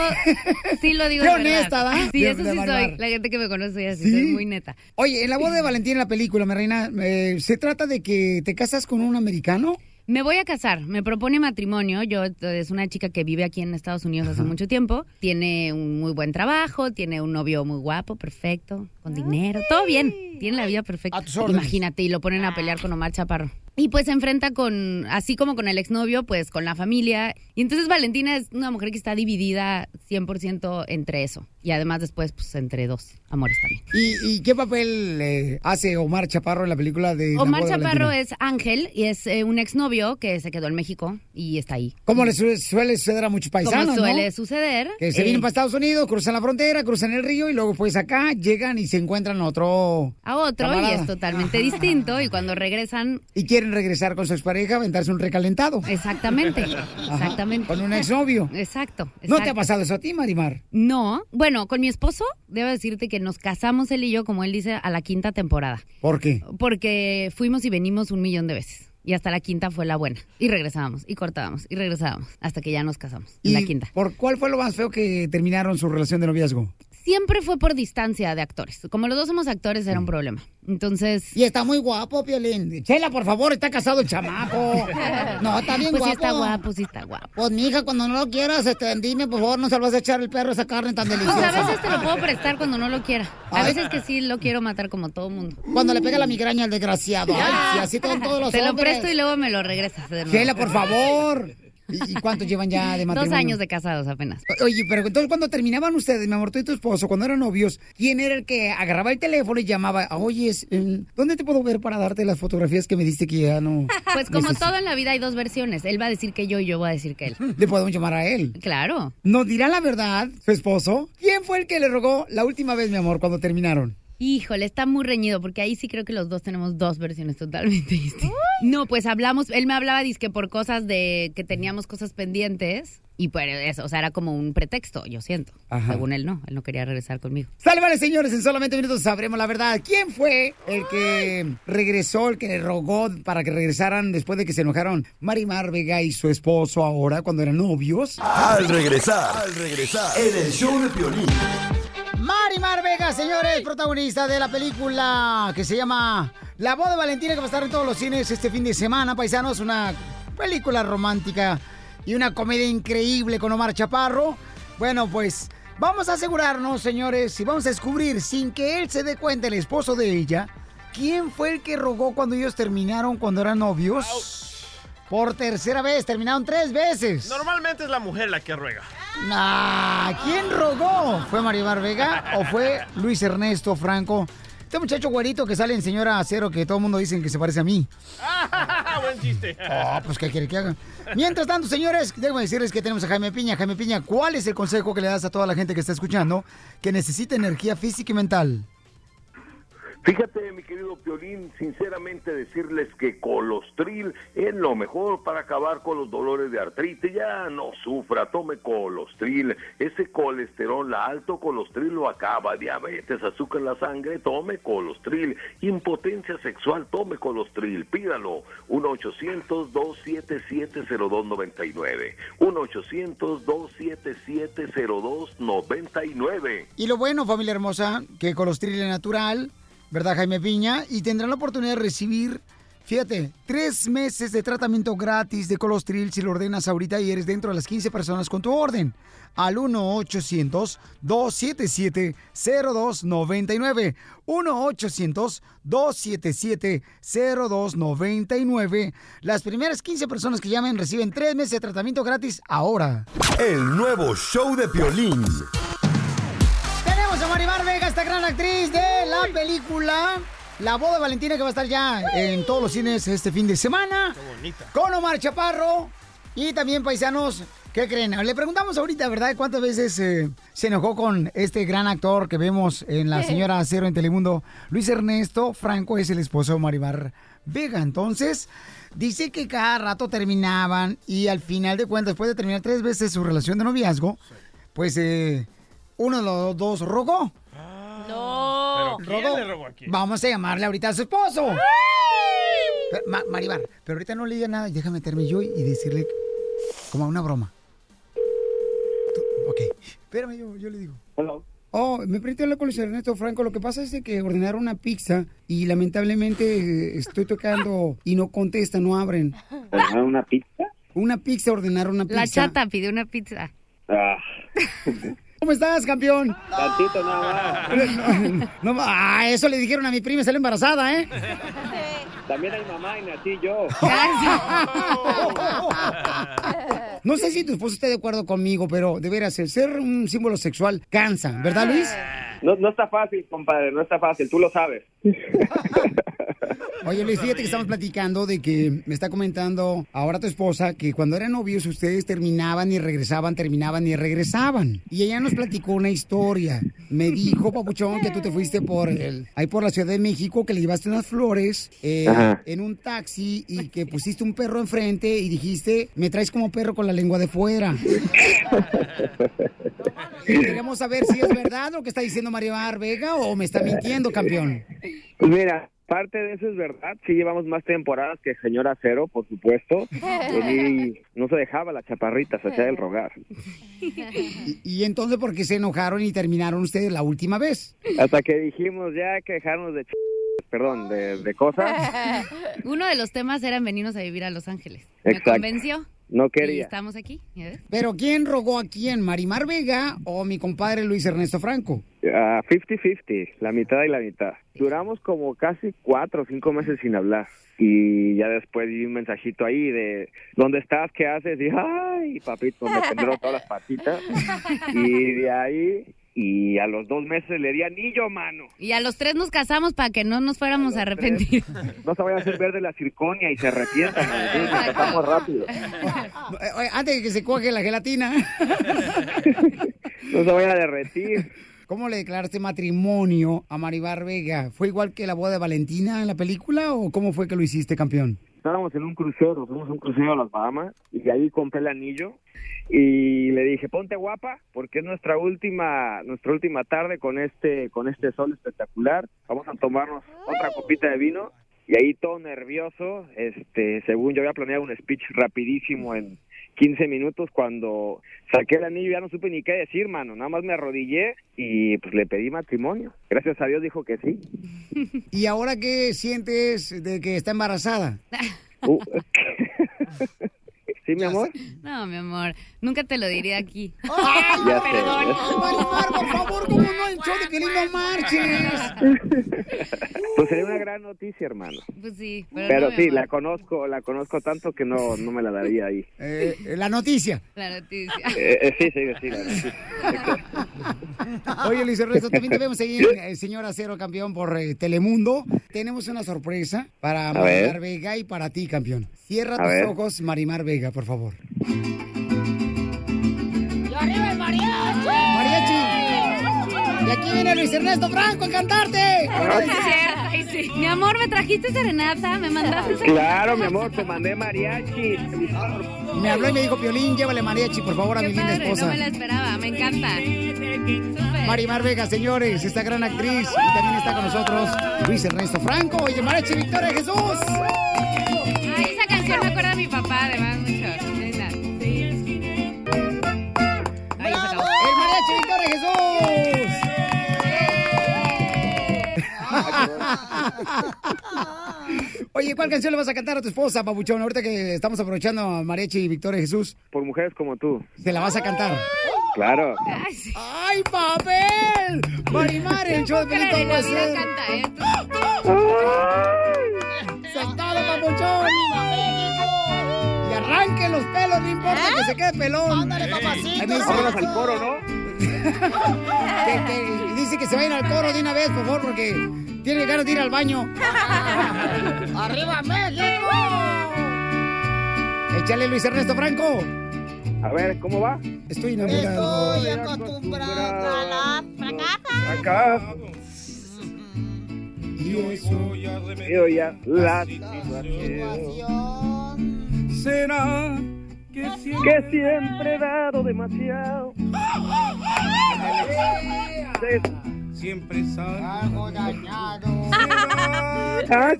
sí lo digo Qué de verdad. honesta, ¿da? Sí, De- eso de sí soy. La gente que me conoce así, ¿Sí? soy muy neta. Oye, en La boda de Valentina, en la película, mi reina, eh, ¿se trata de que te casas con un americano? Me voy a casar, me propone matrimonio. Yo es una chica que vive aquí en Estados Unidos hace mucho tiempo. Tiene un muy buen trabajo, tiene un novio muy guapo, perfecto, con dinero, todo bien. Tiene la vida perfecta. Imagínate, y lo ponen a pelear con Omar Chaparro. Y pues se enfrenta con, así como con el exnovio, pues con la familia. Y entonces Valentina es una mujer que está dividida 100% entre eso. Y además después, pues entre dos amores también. ¿Y, y qué papel eh, hace Omar Chaparro en la película de Omar de Chaparro Valentina? es Ángel y es eh, un exnovio que se quedó en México y está ahí. Como le suele, suele suceder a muchos paisanos, Como suele ¿no? suceder. Que se eh, vienen para Estados Unidos, cruzan la frontera, cruzan el río y luego pues acá llegan y se encuentran otro... a otro camarada. y es totalmente distinto y cuando regresan Y quieren regresar con su expareja, aventarse un recalentado. exactamente exactamente Con un exnovio. exacto, ¿No te exacto. ha pasado eso a ti, Marimar? no bueno con mi esposo debo decirte que nos casamos él y yo como él dice a la quinta temporada ¿Por qué? porque fuimos y venimos un millón de veces y hasta la quinta fue la buena y regresábamos y cortábamos y regresábamos hasta que ya nos casamos en ¿Y la quinta ¿Por cuál fue lo más feo que terminaron su relación de noviazgo? Siempre fue por distancia de actores como los dos somos actores era un problema entonces Y está muy guapo, Piolín. Chela, por favor, está casado el chamaco. (laughs) No, está bien Pues sí guapo. está guapo, sí está guapo. Pues, mija, cuando no lo quieras, este, dime, por favor, no se lo vas a echar el perro esa carne tan Pues deliciosa. a veces te lo puedo prestar cuando no lo quiera. A Ay. veces que sí lo quiero matar como todo mundo. Cuando le pega la migraña al desgraciado. Ay, sí, así con todos (laughs) los Te lo presto y luego me lo regresas. de nuevo. Chela, por favor. ¿Y, cuántos llevan ya de matrimonio? Dos años de casados apenas. Oye, pero entonces cuando terminaban ustedes, mi amor, tú y tu esposo, cuando eran novios, ¿quién era el que agarraba el teléfono y llamaba? Oye, eh, ¿dónde te puedo ver para darte las fotografías que me diste que ya no... Pues como necesito? todo en la vida hay dos versiones. Él va a decir que yo y yo voy a decir que él. Le podemos llamar a él. Claro. ¿Nos dirá la verdad, su esposo? ¿Quién fue el que le rogó la última vez, mi amor, cuando terminaron? Híjole, está muy reñido porque ahí sí creo que los dos tenemos dos versiones totalmente (laughs) distintas. No, pues hablamos, él me hablaba dizque por cosas de que teníamos cosas pendientes y pues eso, o sea, era como un pretexto, yo siento. Ajá. Según él no, él no quería regresar conmigo. Sale, vale, señores, en solamente minutos sabremos la verdad. ¿Quién fue el que regresó, el que le rogó para que regresaran después de que se enojaron Marimar Vega y su esposo ahora cuando eran novios? Al regresar, al regresar, en el show de Piolín. Marimar Vega, señores, protagonista de la película que se llama La boda de Valentina, que va a estar en todos los cines este fin de semana, paisanos. Una película romántica y una comedia increíble con Omar Chaparro. Bueno, pues vamos a asegurarnos, señores, y vamos a descubrir, sin que él se dé cuenta, el esposo de ella, quién fue el que rogó cuando ellos terminaron, cuando eran novios. Por tercera vez, terminaron tres veces. Normalmente es la mujer la que ruega. Nah, ¿quién rogó? ¿Fue Marimar Vega o fue Luis Ernesto Franco? Este muchacho güerito que sale en Señora Acero, que todo el mundo dice que se parece a mí. (laughs) Buen chiste. Oh, pues ¿qué quiere que haga? Mientras tanto, señores, déjenme decirles que tenemos a Jaime Piña. Jaime Piña, ¿cuál es el consejo que le das a toda la gente que está escuchando que necesita energía física y mental? Fíjate, mi querido Piolín, sinceramente decirles que Colostril es lo mejor para acabar con los dolores de artritis. Ya no sufra, tome Colostril. Ese colesterol alto, Colostril lo acaba. Diabetes, azúcar en la sangre, tome Colostril. Impotencia sexual, tome Colostril. Pídalo. 1-800-277-0299. 1-800-277-0299. Y lo bueno, familia hermosa, que Colostril es natural, ¿verdad, Jaime Piña? Y tendrán la oportunidad de recibir, fíjate, tres meses de tratamiento gratis de Colostril si lo ordenas ahorita y eres dentro de las 15 personas con tu orden. Al 1-800-277-0299. 1-800-277-0299. Las primeras 15 personas que llamen reciben tres meses de tratamiento gratis ahora. El nuevo show de Piolín. Marimar Vega, esta gran actriz de la película La Boda de Valentina, que va a estar ya en todos los cines este fin de semana. Con Omar Chaparro. Y también, paisanos, ¿qué creen? Le preguntamos ahorita, ¿verdad? ¿Cuántas veces eh, se enojó con este gran actor que vemos en La Señora Cero en Telemundo? Luis Ernesto Franco es el esposo de Marimar Vega. Entonces, dice que cada rato terminaban y al final de cuentas, después de terminar tres veces su relación de noviazgo, pues eh, uno de los dos rogó. ¿Pero quién le robó a quién? Vamos a llamarle ahorita a su esposo. Pero, Ma- Maribar, pero ahorita no le diga nada. Déjame meterme yo y decirle como una broma. Tú- ok. Espérame, yo, yo le digo. Oh, me permite hablar con Luis Ernesto Franco. Lo que pasa es que ordenaron una pizza y lamentablemente eh, estoy tocando y no contesta, no abren. ¿Una pizza? Una pizza, ordenaron una pizza. La chata pidió una pizza. Ah, (laughs) ¿Cómo estás, campeón? tantito nada No, (laughs) no, ah, eso le dijeron a mi prima, sale embarazada, ¿eh? más. También hay mamá y nací yo. (laughs) No sé si tu esposo esté de acuerdo conmigo, pero de veras, el ser un símbolo sexual cansa, ¿verdad, Luis? No, no está fácil, compadre, no está fácil, tú lo sabes. Oye, Luis, fíjate que estamos platicando de que me está comentando ahora tu esposa que cuando eran novios ustedes terminaban y regresaban, terminaban y regresaban. Y ella nos platicó una historia. Me dijo, papuchón, que tú te fuiste por el, ahí por la Ciudad de México, que le llevaste unas flores eh, en un taxi y que pusiste un perro enfrente y dijiste, me traes como perro con la lengua de fuera. (laughs) Queremos saber si es verdad lo que está diciendo María Bar Vega o me está mintiendo, campeón. Pues mira, parte de eso es verdad, sí llevamos más temporadas que señora Cero, por supuesto. Y no se dejaba la chaparrita, se hacía el rogar. Y, y entonces, ¿por qué se enojaron y terminaron ustedes la última vez? Hasta que dijimos ya que dejarnos de ch... perdón, de, de cosas. (laughs) Uno de los temas era venirnos a vivir a Los Ángeles. Me Exacto. convenció. No Y quería. estamos aquí. Pero ¿quién rogó a quién? ¿Marimar Vega o mi compadre Luis Ernesto Franco? Ah, 50-50, la mitad y la mitad. Duramos como casi cuatro o cinco meses sin hablar. Y ya después di un mensajito ahí de ¿dónde estás? ¿Qué haces? Y ay, papito, me tembló todas las patitas. (laughs) Y de ahí, y a los dos meses le di anillo, mano. Y a los tres nos casamos para que no nos fuéramos a arrepentir. (laughs) No se vaya a hacer verde la circonia y se arrepientan. (laughs) mano. Entonces, nos casamos rápido. Eh, oye, Antes de que se cuaje la gelatina. (laughs) No se vaya a derretir. ¿Cómo le declaraste matrimonio a Maribar Vega? ¿Fue igual que la boda de Valentina en la película o cómo fue que lo hiciste, campeón? Estábamos en un crucero, fuimos un crucero a las Bahamas y ahí compré el anillo y le dije, ponte guapa porque es nuestra última nuestra última tarde con este con este sol espectacular. Vamos a tomarnos otra copita de vino y ahí todo nervioso, este, según yo había planeado un speech rapidísimo en 15 minutos cuando saqué el anillo ya no supe ni qué decir, mano, nada más me arrodillé y pues le pedí matrimonio. Gracias a Dios dijo que sí. (laughs) ¿Y ahora qué sientes de que está embarazada? (laughs) Uh, ¿Sí, mi amor? No, mi amor, nunca te lo diría aquí. (laughs) ¡Ay, Ya perdón! Marimar, por favor, ¿cómo no? El show de no marches. (laughs) Pues sería una gran noticia, hermano. Pues sí, pero, Pero no, sí, la conozco, la conozco tanto que no, no me la daría ahí. Eh, la noticia. La noticia. Eh, eh, sí, sí, sí, la noticia. Oye, Luis Ernesto, también te vemos ahí en eh, Señora Cero, campeón, por eh, Telemundo. Tenemos una sorpresa para Marimar. Vega y para ti, campeón. Cierra A tus ver. ojos, Marimar Vega, por favor. ¡Y arriba el mariachi! ¡Mariachi! Y aquí viene Luis Ernesto Franco a cantarte. Ay, sí. Mi amor, ¿me trajiste serenata? ¿Me mandaste serenata? Claro, mi amor, te mandé mariachi. Me habló y me dijo, Piolín, llévale mariachi, por favor, a Qué mi linda esposa. no me la esperaba, me encanta. Marimar Vega, señores, esta gran actriz. Y también está con nosotros Luis Ernesto Franco y el mariachi Victoria Jesús. Oye, ¿cuál canción le vas a cantar a tu esposa, papuchón? Ahorita que estamos aprovechando a Mariachi y Victoria Jesús, Por mujeres como tú. se la vas a cantar. Claro. ¡Ay, papel! Marimar, el show de puede ser. canta, ¿eh? ¡Sentado, papuchón! Y arranque los pelos, no importa que se quede pelón. ¡Ándale, papacito! Vámonos al coro, ¿no? (laughs) Que- que dice que se vayan al coro de una vez, por favor, porque tiene ganas de ir al baño. (laughs) ¡Arriba México! Échale, Luis Ernesto Franco. A ver, ¿cómo va? Estoy enamorado. Estoy acostumbrada a la fracasa. Acá. Y eso Yo ya la situación. Será que siempre he dado demasiado. (laughs) Siempre salgo dañado. Ah,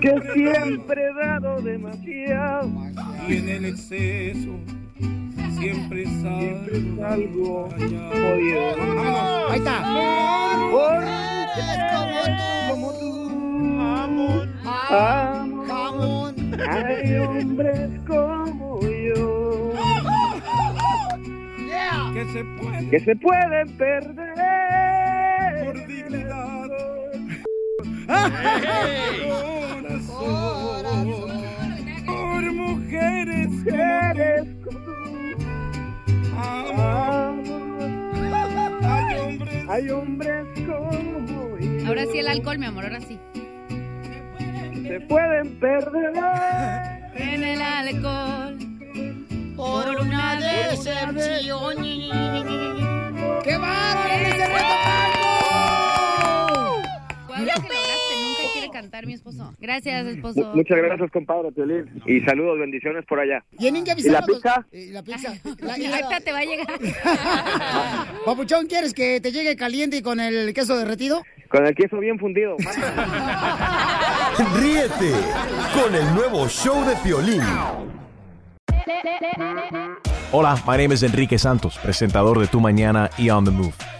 que siempre he dado demasiado. Y en el exceso siempre salgo jodido. Ahí está. como tú. Amor. Hay hombres como yo. que se puede Que se pueden perder. Por dignidad. Por mujeres, Mujeres Hay hombres, hay hombres como yo. Ahora sí el alcohol, mi amor, ahora sí. Se pueden perder. En el alcohol. por una decepción. ¡Qué bárbaro, Nunca quiere cantar mi esposo. Gracias, esposo. Mu- Muchas gracias, compadre Piolín. Y saludos, bendiciones por allá. Tienen que ¿Y la avisar. pizza? la pizza. La- (laughs) Y te va a llegar. (laughs) Papuchón, ¿quieres que te llegue caliente y con el queso derretido? Con el queso bien fundido. (laughs) Ríete con el nuevo show de Piolín. Hola, my name is Enrique Santos, presentador de Tu Mañana y On the Move.